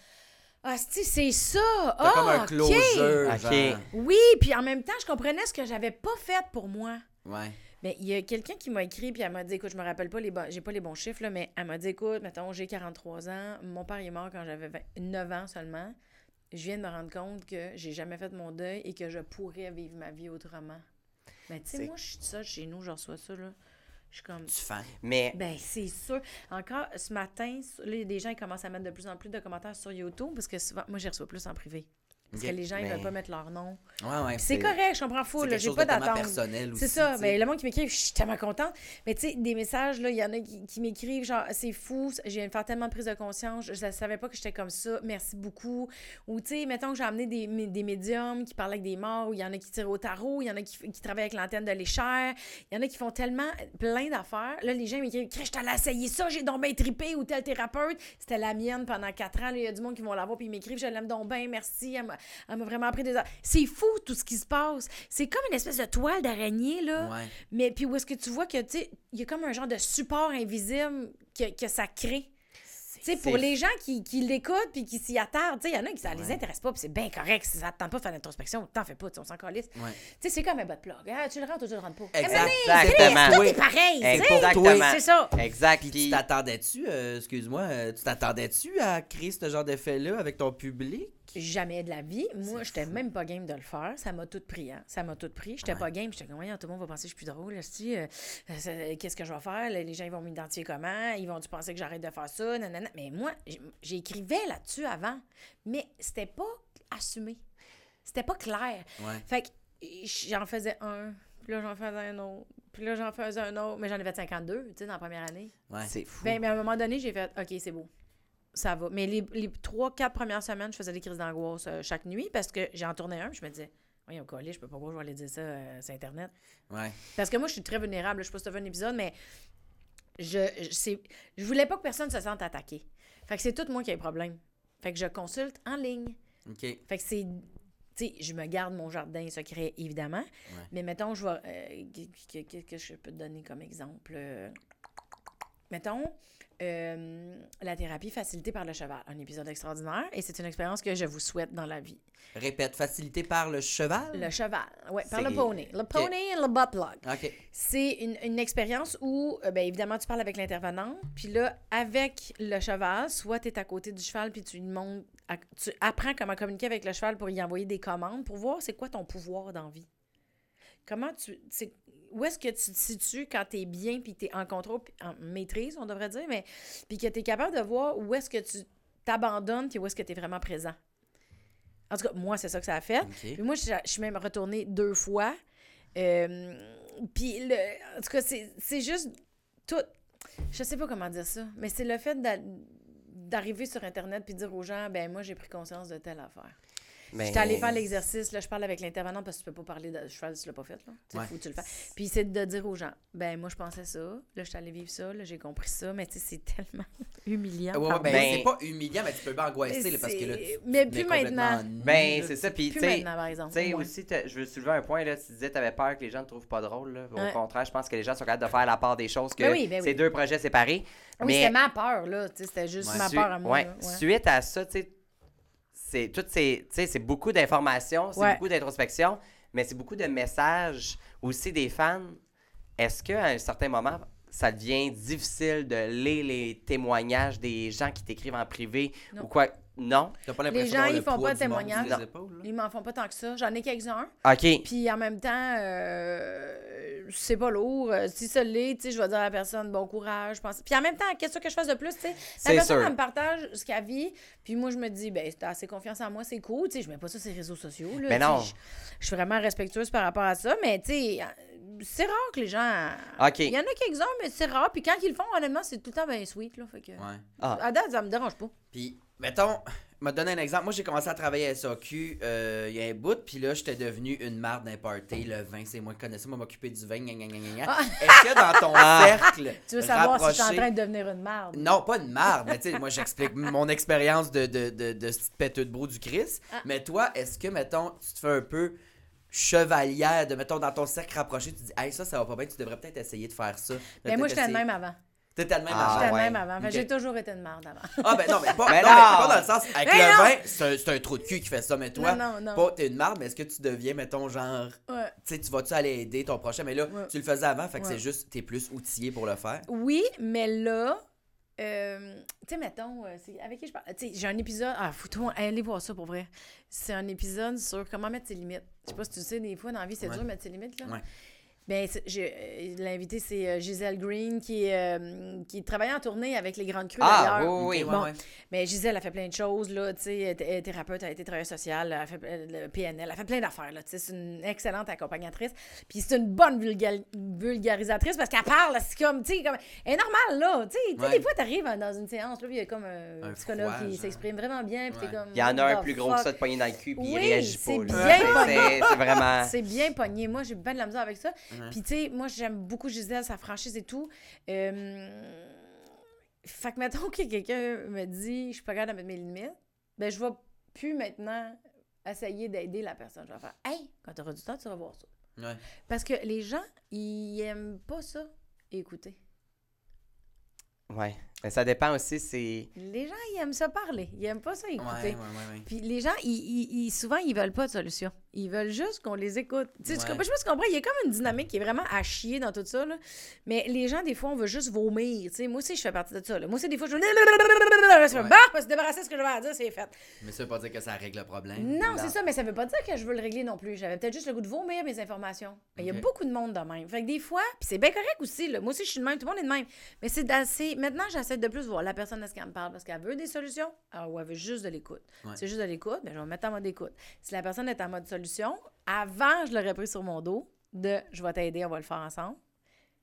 ah, c'est ça. Ah, comme un OK. closure. Genre. Oui, puis en même temps, je comprenais ce que j'avais pas fait pour moi. Ouais. Mais il y a quelqu'un qui m'a écrit, puis elle m'a dit, écoute, je me rappelle pas les bons, j'ai pas les bons chiffres, là, mais elle m'a dit, écoute, mettons, j'ai 43 ans, mon père est mort quand j'avais 20 9 ans seulement. Je viens de me rendre compte que j'ai jamais fait mon deuil et que je pourrais vivre ma vie autrement. Mais tu sais, moi, je suis seule chez nous, je reçois ça, là. Je suis comme, Tu fais. Mais ben, c'est sûr. Encore ce matin, là, des gens qui commencent à mettre de plus en plus de commentaires sur YouTube parce que souvent, moi, j'y reçois plus en privé. Parce que les gens, ils mais- veulent pas mettre leur nom. Ouais, ouais. C'est correct, je comprends fou, j'ai pas d'attente. C'est ça. Ben, le monde qui m'écrive, je suis tellement contente. Mais tu sais, des messages, là, il y en a qui, qui m'écrivent, genre, c'est fou, de faire tellement de prise de conscience, je ne savais pas que j'étais comme ça, merci beaucoup. Ou tu sais, mettons que j'ai amené des, des médiums qui parlent avec des morts, ou il y en a qui tirent au tarot, il y en a qui, qui travaillent avec l'antenne de l'échelle, il y en a qui font tellement plein d'affaires. Là, les gens m'écrivent, je t'allais essayer ça, j'ai donc bien trippé, ou tel thérapeute. C'était la mienne pendant quatre ans. Il y a du monde qui vont l'avoir, puis ils m'écrivent, je l'aime donc bien, merci, elle elle m'a vraiment appris des. C'est fou tout ce qui se passe. C'est comme une espèce de toile d'araignée, là. Ouais. Mais puis où est-ce que tu vois que, tu sais, il y a comme un genre de support invisible que, que ça crée. Tu sais, pour les gens qui, qui l'écoutent puis qui s'y attardent, tu sais, il y en a qui ça les Ouais. intéresse pas, puis c'est bien correct. Si ça te tente pas de faire l'introspection, t'en fais pas, on s'en calisse. Ouais. Tu sais, c'est comme un bot plug. Ah, tu le rentres ou tu le rentres pas. Exact. Mais Chris, Exactement. Tout est pareil. Exactement. C'est ça. exact. Puis puis- tu t'attendais-tu, euh, excuse-moi, euh, tu t'attendais-tu à créer ce genre d'effet-là avec ton public? Jamais de la vie. Moi, j'étais même pas game de le faire. Ça m'a tout pris, hein. Ça m'a tout pris. J'étais Ouais. pas game. J'étais comme, voyons, tout le monde va penser que je suis plus drôle. euh, euh, Qu'est-ce que je vais faire? Les gens, ils vont m'identifier comment? Ils vont-tu penser que j'arrête de faire ça? Nanana. Mais moi, j'écrivais là-dessus avant. Mais c'était pas assumé. C'était pas clair. Ouais. Fait que j'en faisais un. Puis là, j'en faisais un autre. Puis là, j'en faisais un autre. Mais j'en ai fait 52, tu sais, dans la première année. Ouais. C'est fou. Ben, mais à un moment donné, j'ai fait OK, c'est beau. Ça va. Mais les, trois, quatre premières semaines, je faisais des crises d'angoisse euh, chaque nuit parce que j'en tournais un, puis je me disais, voyons, collé, je peux pas voir, je vais aller dire ça euh, sur Internet. Ouais. Parce que moi, je suis très vulnérable. Je sais pas si tu as vu un épisode, mais je, je, je voulais pas que personne se sente attaqué. Fait que c'est tout moi qui ai le problème. Fait que je consulte en ligne. OK. Fait que c'est. Tu sais, je me garde mon jardin secret, évidemment. Mais mettons, je vais. euh, Qu'est-ce que, que je peux te donner comme exemple? Mettons, euh, la thérapie facilitée par le cheval. Un épisode extraordinaire. Et c'est une expérience que je vous souhaite dans la vie. Répète, facilité par le cheval? Le cheval. Oui, par le poney. Le poney et le butt plug. OK. C'est une, une expérience où, euh, ben, évidemment, tu parles avec l'intervenant, puis là, avec le cheval, soit tu es à côté du cheval, puis tu lui montres, tu apprends comment communiquer avec le cheval pour y envoyer des commandes, pour voir c'est quoi ton pouvoir dans vie. Comment tu. Où est-ce que tu te situes quand tu es bien, puis tu es en contrôle, puis en maîtrise, on devrait dire, mais puis que tu es capable de voir où est-ce que tu t'abandonnes, puis où est-ce que tu es vraiment présent? En tout cas, moi, c'est ça que ça a fait. Puis moi, je, je suis même retournée deux fois. Euh, puis, le, en tout cas, c'est juste tout. Je sais pas comment dire ça, mais c'est le fait d'a- d'arriver sur Internet puis dire aux gens, ben moi, j'ai pris conscience de telle affaire. Mais- J'étais allée faire l'exercice, là, je parle avec l'intervenant parce que tu peux pas parler de cheval si tu l'as pas fait, là. Ouais. fou, tu le fais. Puis c'est de dire aux gens, ben moi, je pensais ça, là, je suis allée vivre ça, là, j'ai compris ça, mais tu sais, c'est tellement humiliant. Ouais, ouais, ben, Ben- c'est pas humiliant, mais tu peux pas angoisser là, parce que là, tu- mais plus maintenant. Ben, c'est ça. Puis, tu sais, aussi, je veux soulever un point, là. Tu disais que tu avais peur que les gens te trouvent pas drôle, là. Au Ouais. contraire, je pense que les gens sont capables de faire la part des choses que Ben oui, ben c'est deux projets séparés. Ah Oui, mais c'était ma peur, là. C'était juste Ouais. ma peur à moi. ouais, là, ouais. Suite à ça, tu sais, c'est toutes ces, c'est beaucoup d'informations, c'est Ouais. beaucoup d'introspection, mais c'est beaucoup de messages aussi des fans. Est-ce qu'à un certain moment, ça devient difficile de lire les témoignages des gens qui t'écrivent en privé Non. ou quoi? Non? T'as pas Les l'impression gens, d'avoir ils le font poids pas de du monde témoignages. sur les épaules, là? Ils m'en font pas tant que ça. J'en ai quelques-uns. OK. Puis en même temps, euh, c'est pas lourd. Euh, Si ça l'est, tu sais, je vais dire à la personne bon courage. je pense. Puis en même temps, qu'est-ce que je fasse de plus, tu sais? C'est La personne, sûr. elle me partage ce qu'elle vit. Puis moi, je me dis, ben, t'as assez confiance en moi, c'est cool. Tu sais, je mets pas ça sur les réseaux sociaux. Là, Mais tu sais, non. Je, je suis vraiment respectueuse par rapport à ça. Mais tu sais, c'est rare que les gens. OK. Il y en a quelques-uns, mais c'est rare. Puis quand ils le font, honnêtement, c'est tout le temps bien sweet. Là, fait que... Ouais. Ah. À date, ça me dérange pas. Puis, mettons, m'a donné un exemple. Moi, j'ai commencé à travailler à SAQ euh, il y a un bout, puis là, j'étais devenu une marde d'un party. Le vin, c'est moi qui connais ça, moi m'occuper du vin. gna, gna, gna, gna, gna. Ah. Est-ce que dans ton cercle, Tu veux savoir si je suis en train de devenir une merde. Non, pas une marde, mais tu sais, moi, j'explique mon expérience de, de, de, de de brou du Christ. Ah. Mais toi, est-ce que, mettons, tu te fais un peu chevalière de, mettons, dans ton cercle rapproché, tu dis, hey, ça, ça va pas bien, tu devrais peut-être essayer de faire ça. Mais moi, j'étais le même avant. T'étais le même Ah, avant. J'étais même avant. J'ai toujours été une merde avant. Ah, ben non, mais pas, Mais non, mais pas dans le sens. Avec Mais le non! vin, c'est un, c'est un trou de cul qui fait ça, mais toi, Non, non, non. pas t'es une marde, mais est-ce que tu deviens, mettons, genre. Ouais. Tu sais, tu vas-tu aller aider ton prochain, mais là, Ouais. tu le faisais avant, fait que Ouais. c'est juste, t'es plus outillé pour le faire. Oui, mais là, euh, tu sais, mettons, euh, c'est- avec qui je parle? Tu sais, j'ai un épisode. Ah, fous-toi, allez voir ça pour vrai. C'est un épisode sur comment mettre ses limites. Je sais pas si tu sais, des fois, dans la vie, c'est Ouais. dur de mettre ses limites, là. Ouais. C'est- j'ai- euh, l'invité, c'est euh, Gisèle Green, qui, est, euh, qui travaillait en tournée avec les Grandes Crues, Ah, d'ailleurs. oui, oui. Oui. Bon. ouais. Mais Gisèle a fait plein de choses, là, tu sais, elle est thérapeute, elle a été travailleuse sociale, elle a fait le PNL, elle a fait plein d'affaires, là, tu sais, c'est une excellente accompagnatrice. Puis c'est une bonne vulga- vulgarisatrice parce qu'elle parle, c'est comme, tu sais, comme, elle est normale, là, tu sais, Ouais. des fois, t'arrives dans une séance, là, puis il y a comme un, Un psychologue froid, qui s'exprime vraiment bien, puis Ouais. comme... Il y en a un plus gros que ça de poignet dans le cul, puis il Oui, réagit c'est pas. bien là. pogné. C'est c'est vraiment. C'est bien pogné. Moi, j'ai bien de la misère avec ça. Ouais. Puis, tu sais, moi, j'aime beaucoup Gisèle, sa franchise et tout. Euh... Fait que, mettons que quelqu'un me dit, je suis pas capable de mettre mes limites, ben, je vais plus maintenant essayer d'aider la personne. Je vais faire, hey, quand tu auras du temps, tu vas voir ça. Ouais. Parce que les gens, ils aiment pas ça, écouter. Ouais. Ça dépend aussi, c'est. Les gens, ils aiment ça parler. Ils aiment pas ça écouter. ouais, ouais, ouais. Puis les gens, ils, ils- ils- souvent, ils veulent pas de solution. Ils veulent juste qu'on les écoute. Tu sais, tu comprends? Je sais pas si tu comprends. Il y a comme une dynamique qui est vraiment à chier dans tout ça. Là. Mais les gens, des fois, on veut juste vomir. Tu sais, moi aussi, je fais partie de ça. là. Moi aussi, des fois, je Ouais. bah, je me suis débarrassé de ce que j'avais à dire, c'est fait. Mais ça veut pas dire que ça règle le problème. Non, c'est ça, mais ça veut pas dire que je veux le régler non plus. J'avais peut-être juste le goût de vomir mes informations. Il y a beaucoup de monde de même. Fait que des fois, puis c'est bien correct aussi. Là. Moi aussi, je suis de même. Tout le monde est de même. Mais c'est d'assez. Maintenant, j'essaie de plus voir la personne de ce qu'elle me parle parce qu'elle veut des solutions ou elle veut juste de l'écoute. Ouais. C'est juste de l'écoute, mais je vais me mettre en mode écoute. Si la personne est en mode solution, avant, je l'aurais pris sur mon dos de je vais t'aider, on va le faire ensemble.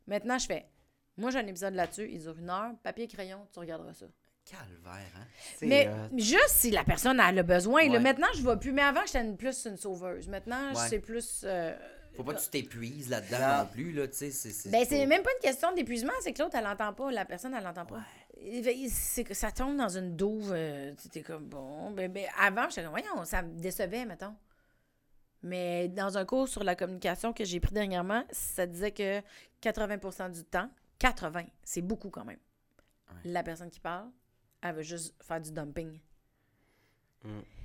Maintenant, je fais. Moi, j'ai un épisode là-dessus, il dure une heure, papier, crayon, tu regarderas ça. Calvaire, hein? Mais euh, juste si la personne a le besoin. là. Maintenant, je vais plus. Mais avant, j'étais une- plus une sauveuse. Maintenant, Ouais. c'est plus. euh, Faut pas que tu t'épuises là-dedans Non. non plus, là, tu sais. c'est- c'est Ben, c'est pas- même pas une question d'épuisement, c'est que l'autre, elle l'entend pas. La personne, elle l'entend pas. Et- C'est que ça tombe dans une douve. euh, tu t'es comme, bon. Ben, ben, avant, j'étais comme, voyons, ça me décevait, mettons. Mais dans un cours sur la communication que j'ai pris dernièrement, ça disait que 80% du temps, 80, c'est beaucoup quand même. Ouais. La personne qui parle, elle veut juste faire du dumping.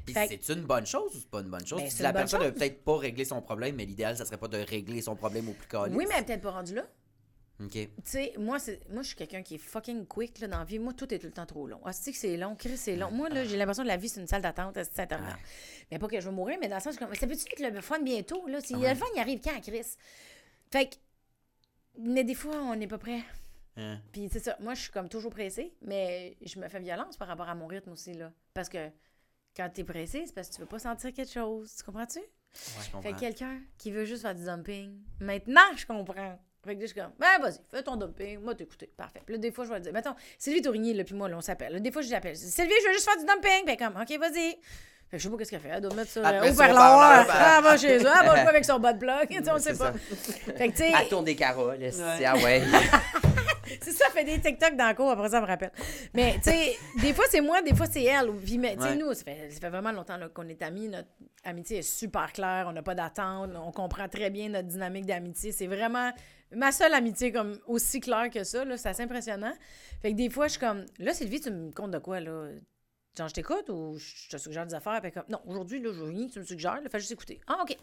Fait- c'est une bonne chose ou c'est pas une bonne chose? Ben, si la personne ne chose. peut-être pas régler son problème, mais l'idéal, ça serait pas de régler son problème au plus calme. Oui, mais elle est peut-être pas rendue là. OK. Tu sais, moi, moi, je suis quelqu'un qui est fucking quick là, dans la vie. Moi, tout est tout le temps trop long. Ah, c'est que c'est long, Chris, c'est long. Moi, là, j'ai l'impression que la vie, c'est une salle d'attente, c'est internet. Mais pas que je vais mourir, mais dans le sens que ça peut-tu être le fun bientôt, là? Si Ouais. le fun, il arrive quand, Chris? Fait que, mais des fois, on n'est pas prêt. Hein? Puis c'est ça, moi, je suis comme toujours pressée, mais je me fais violence par rapport à mon rythme aussi, là. Parce que quand t'es pressé, c'est parce que tu veux pas sentir quelque chose. Tu comprends-tu? Ouais, je Fait comprends. que quelqu'un qui veut juste faire du dumping, maintenant, je comprends. Fait que là, je suis comme, ben vas-y, fais ton dumping, moi t'écouter. Parfait. Puis là, des fois, je vais dire, mettons, Sylvie Tourigny, là, puis moi, là, on s'appelle. Là, Des fois, je l'appelle. Sylvie, je veux juste faire du dumping. Est comme, OK, vas-y. Fait que je sais pas qu'est-ce qu'elle fait. Elle doit mettre ça Elle euh, met au son haut-parleur. haut-parleur, ben- Elle va chez eux. Elle va jouer avec son bas de sais, on sait pas. Fait que, tu sais, Elle tourne des carottes. esti, Ouais. Ah ouais. c'est ça, fait des TikTok dans le cours, après ça, me rappelle. Mais, tu sais, des fois, c'est moi, des fois, c'est elle. Puis, mais, tu sais, Ouais. nous, ça fait, ça fait vraiment longtemps qu'on est amis. Notre amitié est super claire. On n'a pas d'attente. On comprend très bien notre dynamique d'amitié. C'est vraiment ma seule amitié comme aussi claire que ça. là. C'est assez impressionnant. Fait que des fois, je suis comme, là, Sylvie, tu me comptes de quoi, là? Genre, je t'écoute ou je te suggère des affaires? Puis comme, non, aujourd'hui, là, je veux rien que tu me suggères. Là, fais juste écouter. Ah, OK.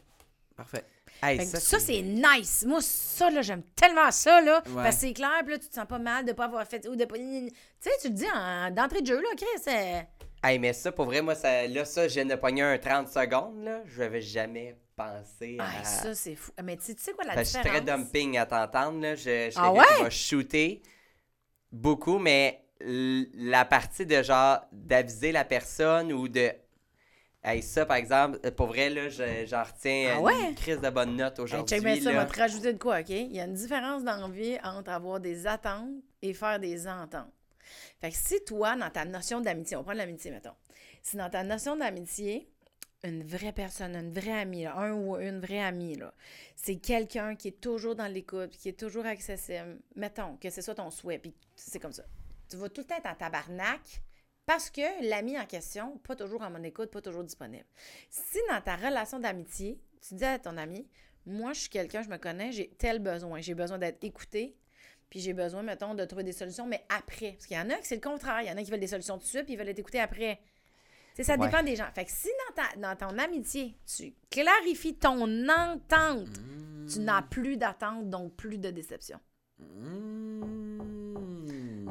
Parfait. Hey, ça, ça, c'est nice. Moi, ça, là, j'aime tellement ça, là. Ouais. Parce que c'est clair, puis là, tu te sens pas mal de pas avoir fait. Ou de pas. Tu sais, tu le dis en, d'entrée de jeu, là, Chris. euh, Hey, mais ça, pour vrai, moi, ça, là, ça, je viens de pogner un 30 secondes, là. Je n'avais jamais pensé à... Ça, c'est fou. Mais tu sais- quoi la que je suis très dumping à t'entendre, là. Je, je Ah qui ouais? va shooter beaucoup, mais la partie de genre d'aviser la personne ou de Hey, ça, par exemple, euh, pour vrai, là, je- j'en retiens Ah ouais? une crise de bonne note Hey, aujourd'hui. check bien ça, là. va te rajouter de quoi, OK? Il y a une différence dans la vie entre avoir des attentes et faire des ententes. Fait que si toi, dans ta notion d'amitié, on prend l'amitié, mettons. Si dans ta notion d'amitié, une vraie personne, une vraie amie, là, un ou une vraie amie, c'est quelqu'un qui est toujours dans l'écoute, qui est toujours accessible, mettons que ce soit ton souhait, puis c'est comme ça. Tu vas tout le temps être en tabarnak parce que l'ami en question, pas toujours à mon écoute, pas toujours disponible. Si dans ta relation d'amitié, tu dis à ton ami, moi, je suis quelqu'un, je me connais, j'ai tel besoin. J'ai besoin d'être écouté, puis j'ai besoin, mettons, de trouver des solutions, mais après. Parce qu'il y en a qui c'est le contraire. Il y en a qui veulent des solutions tout de suite, puis ils veulent être écoutés après. Ça Ouais. dépend des gens. Fait que si dans, ta, dans ton amitié, tu clarifies ton entente, tu n'as plus d'attente, donc plus de déception. Mmh.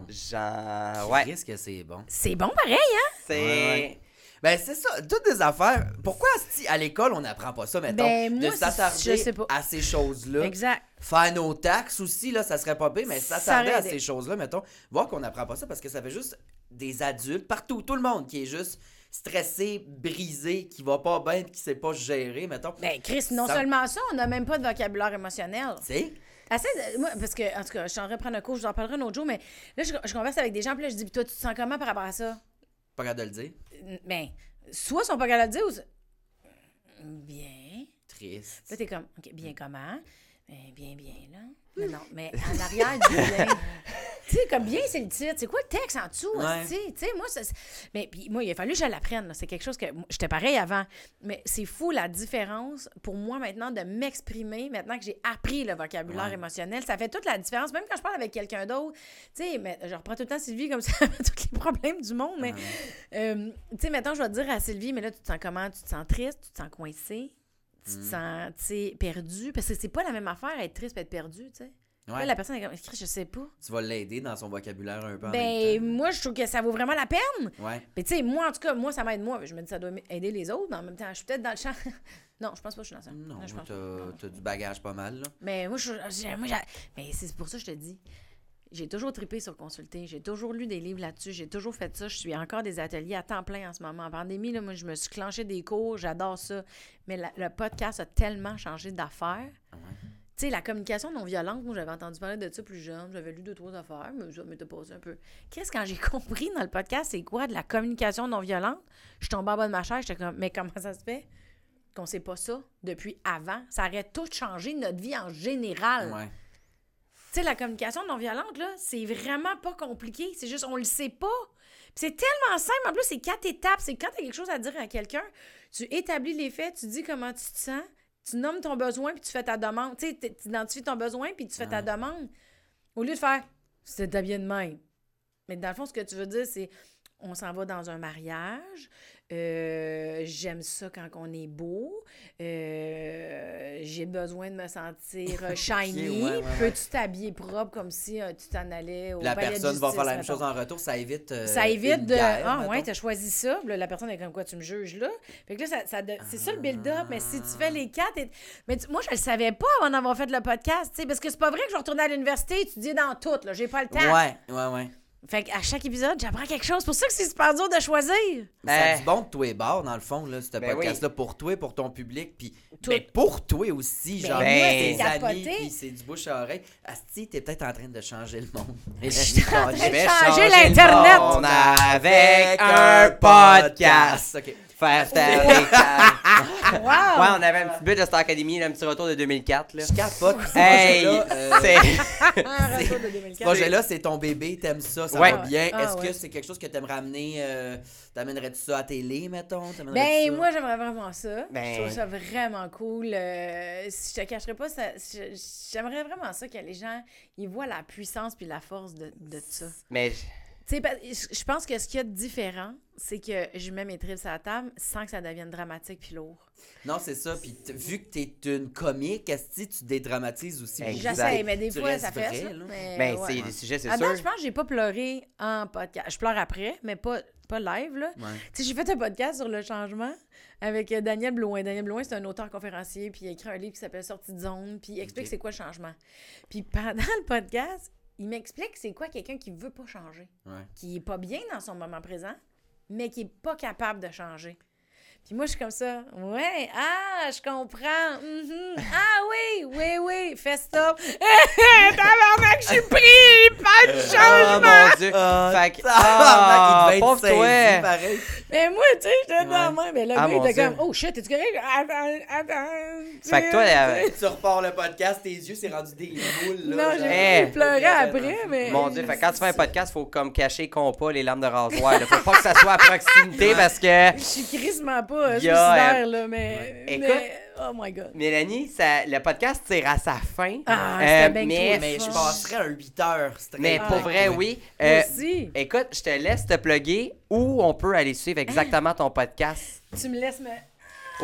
Genre, ouais. Qu'est-ce que c'est bon? C'est bon pareil, hein? C'est. Ouais, Ben, c'est ça, toutes des affaires. Pourquoi, si à l'école, on n'apprend pas ça, mettons, Ben, de moi, c'est- s'attarder je sais pas. à ces choses-là? Exact. Faire nos taxes aussi, là, ça serait pas pire, mais Ça s'attarder à ces choses-là, mettons, voir qu'on n'apprend pas ça parce que ça fait juste des adultes, partout, tout le monde qui est juste stressé, brisé, qui va pas bien, qui sait pas gérer, mettons. Ben, Chris, non Ça- seulement ça, on n'a même pas de vocabulaire émotionnel. Tu? Assez moi, parce que, en tout cas, je suis en un cours, je vous en parlerai un autre jour, mais là, je, je converse avec des gens, puis là, je dis, toi, tu te sens comment par rapport à ça? Pas capable de le dire. Ben, soit ils sont pas capables de le dire, ou. Bien. Triste. Là, t'es comme, OK, bien comment? Ben, bien, bien, là. Mais non, mais en arrière du bien. Tu sais, comme bien, c'est le titre. C'est quoi le texte en dessous? Ouais. Tu sais, moi, mais puis moi, il a fallu que je l'apprenne. C'est quelque chose que. J'étais pareil avant. Mais c'est fou la différence pour moi maintenant de m'exprimer, maintenant que j'ai appris le vocabulaire Ouais. émotionnel. Ça fait toute la différence. Même quand je parle avec quelqu'un d'autre, tu sais, mais je reprends tout le temps Sylvie comme ça, tous les problèmes du monde. Mais, euh, tu sais, maintenant, je vais te dire à Sylvie, mais là, tu te sens comment? Tu te sens triste? Tu te sens coincé? Tu te sens, tu sais, perdu? Parce que c'est pas la même affaire être triste et être perdu, tu sais. Ouais. Là, la personne est comme, je sais pas. Tu vas l'aider dans son vocabulaire un peu en Ben, même temps. moi, je trouve que ça vaut vraiment la peine. Ouais. Mais tu sais, moi, en tout cas, moi, ça m'aide moi. Je me dis, ça doit aider les autres, mais en même temps, je suis peut-être dans le champ. non, je pense pas que je suis dans ça. Non, pas. t'as t'as du bagage pas mal, là. Mais moi, je, moi, mais c'est pour ça que je te dis. J'ai toujours trippé sur consulter. J'ai toujours lu des livres là-dessus. J'ai toujours fait ça. Je suis encore des ateliers à temps plein en ce moment. En pandémie, là, moi, je me suis clenché des cours. J'adore ça. Mais la- le podcast a tellement changé d'affaires. Ouais. Tu sais, la communication non violente, moi, j'avais entendu parler de ça plus jeune. J'avais lu deux, trois affaires, mais ça m'était passé un peu. Qu'est-ce quand j'ai compris dans le podcast, c'est quoi de la communication non violente? Je tombais en bas de ma chaise, j'étais comme, mais comment ça se fait qu'on sait pas ça depuis avant? Ça aurait tout changé notre vie en général. Ouais. Tu sais, la communication non violente, là, c'est vraiment pas compliqué. C'est juste, on le sait pas. C'est tellement simple. En plus, c'est quatre étapes. C'est quand tu as quelque chose à dire à quelqu'un, tu établis les faits, tu dis comment tu te sens, tu nommes ton besoin, puis tu fais ta demande. Tu sais, tu identifies ton besoin, puis tu fais ta demande. Au lieu de faire, c'était bien de même. Mais dans le fond, ce que tu veux dire, c'est, on s'en va dans un mariage. Euh, J'aime ça quand on est beau. euh, J'ai besoin de me sentir euh, shiny. ouais, ouais, ouais. Peux-tu t'habiller propre comme si euh, tu t'en allais au la personne va faire la même mettons? chose en retour, ça évite. Ça évite de. guerre, ah, mettons. ouais, t'as choisi ça. Là, la personne est comme quoi, tu me juges là? Fait que là, ça, ça de- c'est ça le build-up. Mais si tu fais les quatre. et- Mais tu- moi, je le savais pas avant d'avoir fait le podcast. tu Parce que c'est pas vrai que je vais retourner à l'université étudier dans tout. J'ai pas le temps. Ouais, ouais, ouais. Fait qu'à chaque épisode, j'apprends quelque chose. C'est pour ça que c'est super dur de choisir. Ça a du bon de bord, dans le fond, là, ce Ben podcast-là, pour toi, pour ton public, puis Tout. ben, pour toi aussi, Ben, genre, tes c'est amis, puis c'est du bouche à oreille. Asti, t'es peut-être en train de changer le monde. Je suis en train de Je vais changer changer l'Internet. monde avec un podcast. OK. Faire Academy. Wow! Ouais, on avait un petit but de Star Academy, là, un petit retour de 2004. Là. Je capote. Hey, euh, c'est. Un retour de ce 2004. projet-là, c'est ton bébé, t'aimes ça, ça Ouais. va bien. Ah, Est-ce ouais. que c'est quelque chose que t'aimerais amener, euh, t'amènerais-tu ça à télé, mettons? Ben, ça? moi, j'aimerais vraiment ça. Ben, je trouve ça vraiment cool. Euh, si je te cacherais pas, j'aimerais vraiment ça que les gens ils voient la puissance puis la force de, de ça. Mais Tu sais, je je pense que ce qu'il y a de différent, c'est que je mets mes tripes à la table sans que ça devienne dramatique puis lourd. Non, c'est ça. Puis vu que t'es une comique, est-ce que tu dédramatises aussi? Exact. J'essaie, mais des fois, ça fait vrai, ça. Mais, ben, ouais. c'est des sujets, c'est sûr. je pense que j'ai pas pleuré en podcast. Je pleure après, mais pas, pas live, là. Ouais. Tu sais, j'ai fait un podcast sur le changement avec euh, Daniel Blouin. Daniel Blouin, c'est un auteur conférencier, puis il a écrit un livre qui s'appelle Sortie de zone, puis il explique c'est quoi le changement. Puis pendant le podcast, il m'explique c'est quoi quelqu'un qui veut pas changer, Ouais. qui est pas bien dans son moment présent, mais qui est pas capable de changer. Puis moi, je suis comme ça. Ouais, ah, je comprends. mhm. Ah oui, oui, oui, fais stop. Tabarnak, je suis pris, pas de Oh changement. mon dieu. Ah, fait que, tabarnak, il ah, devait être pauvre saisi, toi. pareil. Mais moi, tu sais, j'étais dans la main. Mais le Ah, gars, mon il était comme, oh shit, t'es-tu correct? Attends, attends. Fait que toi, Tu repars le podcast, tes yeux, c'est rendu des boules. Là, Non, j'ai Eh. pleuré après, mais. Mon dieu, fait que quand tu fais un podcast, faut comme cacher compas les lames de rasoir. là. Faut pas que ça soit à proximité parce que Je suis crissement pas euh, y a, suicidaire, là, mais. Écoute. mais- Oh my god. Mélanie, ça, le podcast tire à sa fin. Ah, Euh, c'était bien mais. Mais je Ah. passerais un 8 heures. mais pour vrai, oui. Euh, aussi. écoute, je te laisse te plugger où on peut aller suivre exactement ton podcast. Tu me laisses me.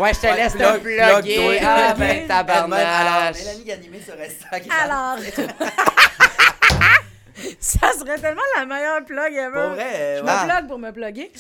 Ouais, je te Ouais, laisse te plug- plugger. Ah, ben, Elle-même, Alors, tabarnak. Mélanie Ganimé sur Instagram. Alors. Ça serait tellement la meilleure plug ever. Pour vrai, Je ouais. me plug pour me plugger.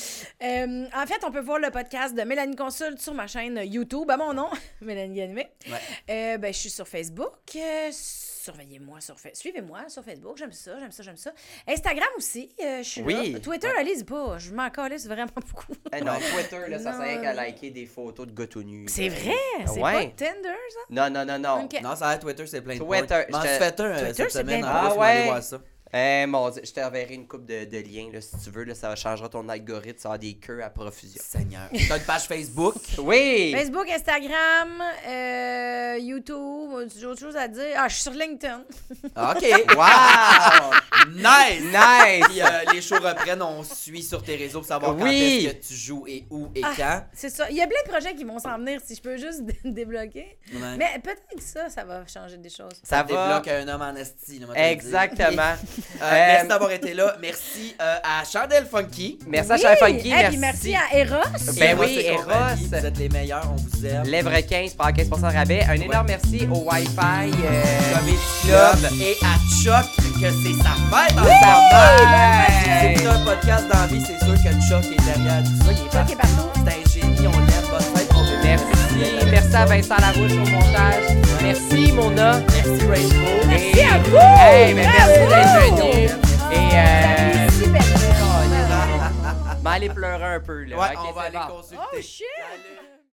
Euh, en fait, on peut voir le podcast de Mélanie Consulte sur ma chaîne YouTube à mon nom, Mélanie Ganimé. Ouais. Euh, ben, je suis sur Facebook. Euh, Surveillez-moi sur Facebook. Suivez-moi sur Facebook. J'aime ça, j'aime ça, j'aime ça. Instagram aussi. euh, je suis Oui. là. Twitter, allez-y pas. Je m'en calisse vraiment beaucoup. Eh non, Twitter, là, ça sert à qu'à liker des photos de gars tout nus. C'est vrai? C'est Ouais? pas Tinder, ça? Non, non, non, non. Non, ça a Twitter, c'est plein de Twitter, points. M'en je te- suis fait un euh, Twitter, cette c'est semaine. aller Ah ouais. voir ça. Eh, mon Dieu, je t'enverrai une coupe de, de liens, là, si tu veux. Là, ça changera ton algorithme, ça va des queues à profusion. Seigneur. T'as une page Facebook? Oui! Facebook, Instagram, euh, YouTube. J'ai autre chose à dire. Ah, je suis sur LinkedIn. Ah, OK. Wow! Nice! Nice! Puis, euh, les shows reprennent, on suit sur tes réseaux pour savoir quand Oui. est-ce que tu joues et où et Ah, quand. C'est ça. Il y a plein de projets qui vont s'en venir si je peux juste dé- débloquer. Ouais. Mais peut-être que ça, ça va changer des choses. Ça Ça va. débloque un homme en esti. Exactement. Euh, Euh, merci d'avoir été là. Merci euh, à Chandelle Funky. Merci à Oui! Chef Funky, Eh, merci. puis merci à Eros. Ben Eros oui, et Eros. compagnie, Vous êtes les meilleurs, on vous aime. Lèvres 15 pour avoir 15% de rabais. Un énorme merci au Wi-Fi. euh, Comedy Club. Et à Chuck que c'est sa fête en fête. C'est un podcast dans la vie, c'est sûr que Chuck est derrière tout ça. Il est Chuck est partout. C'est un génie, on l'aime. À Vincent Larouche au montage. Merci, Mona. Merci Rainbow. Merci Et- à vous! Hey, ben, merci d'être venu. Et, euh, Merci, belle. m'en aller pleurer un peu, là. Ouais, Ok, on va c'est aller bon. consulter. Oh, shit! Salut.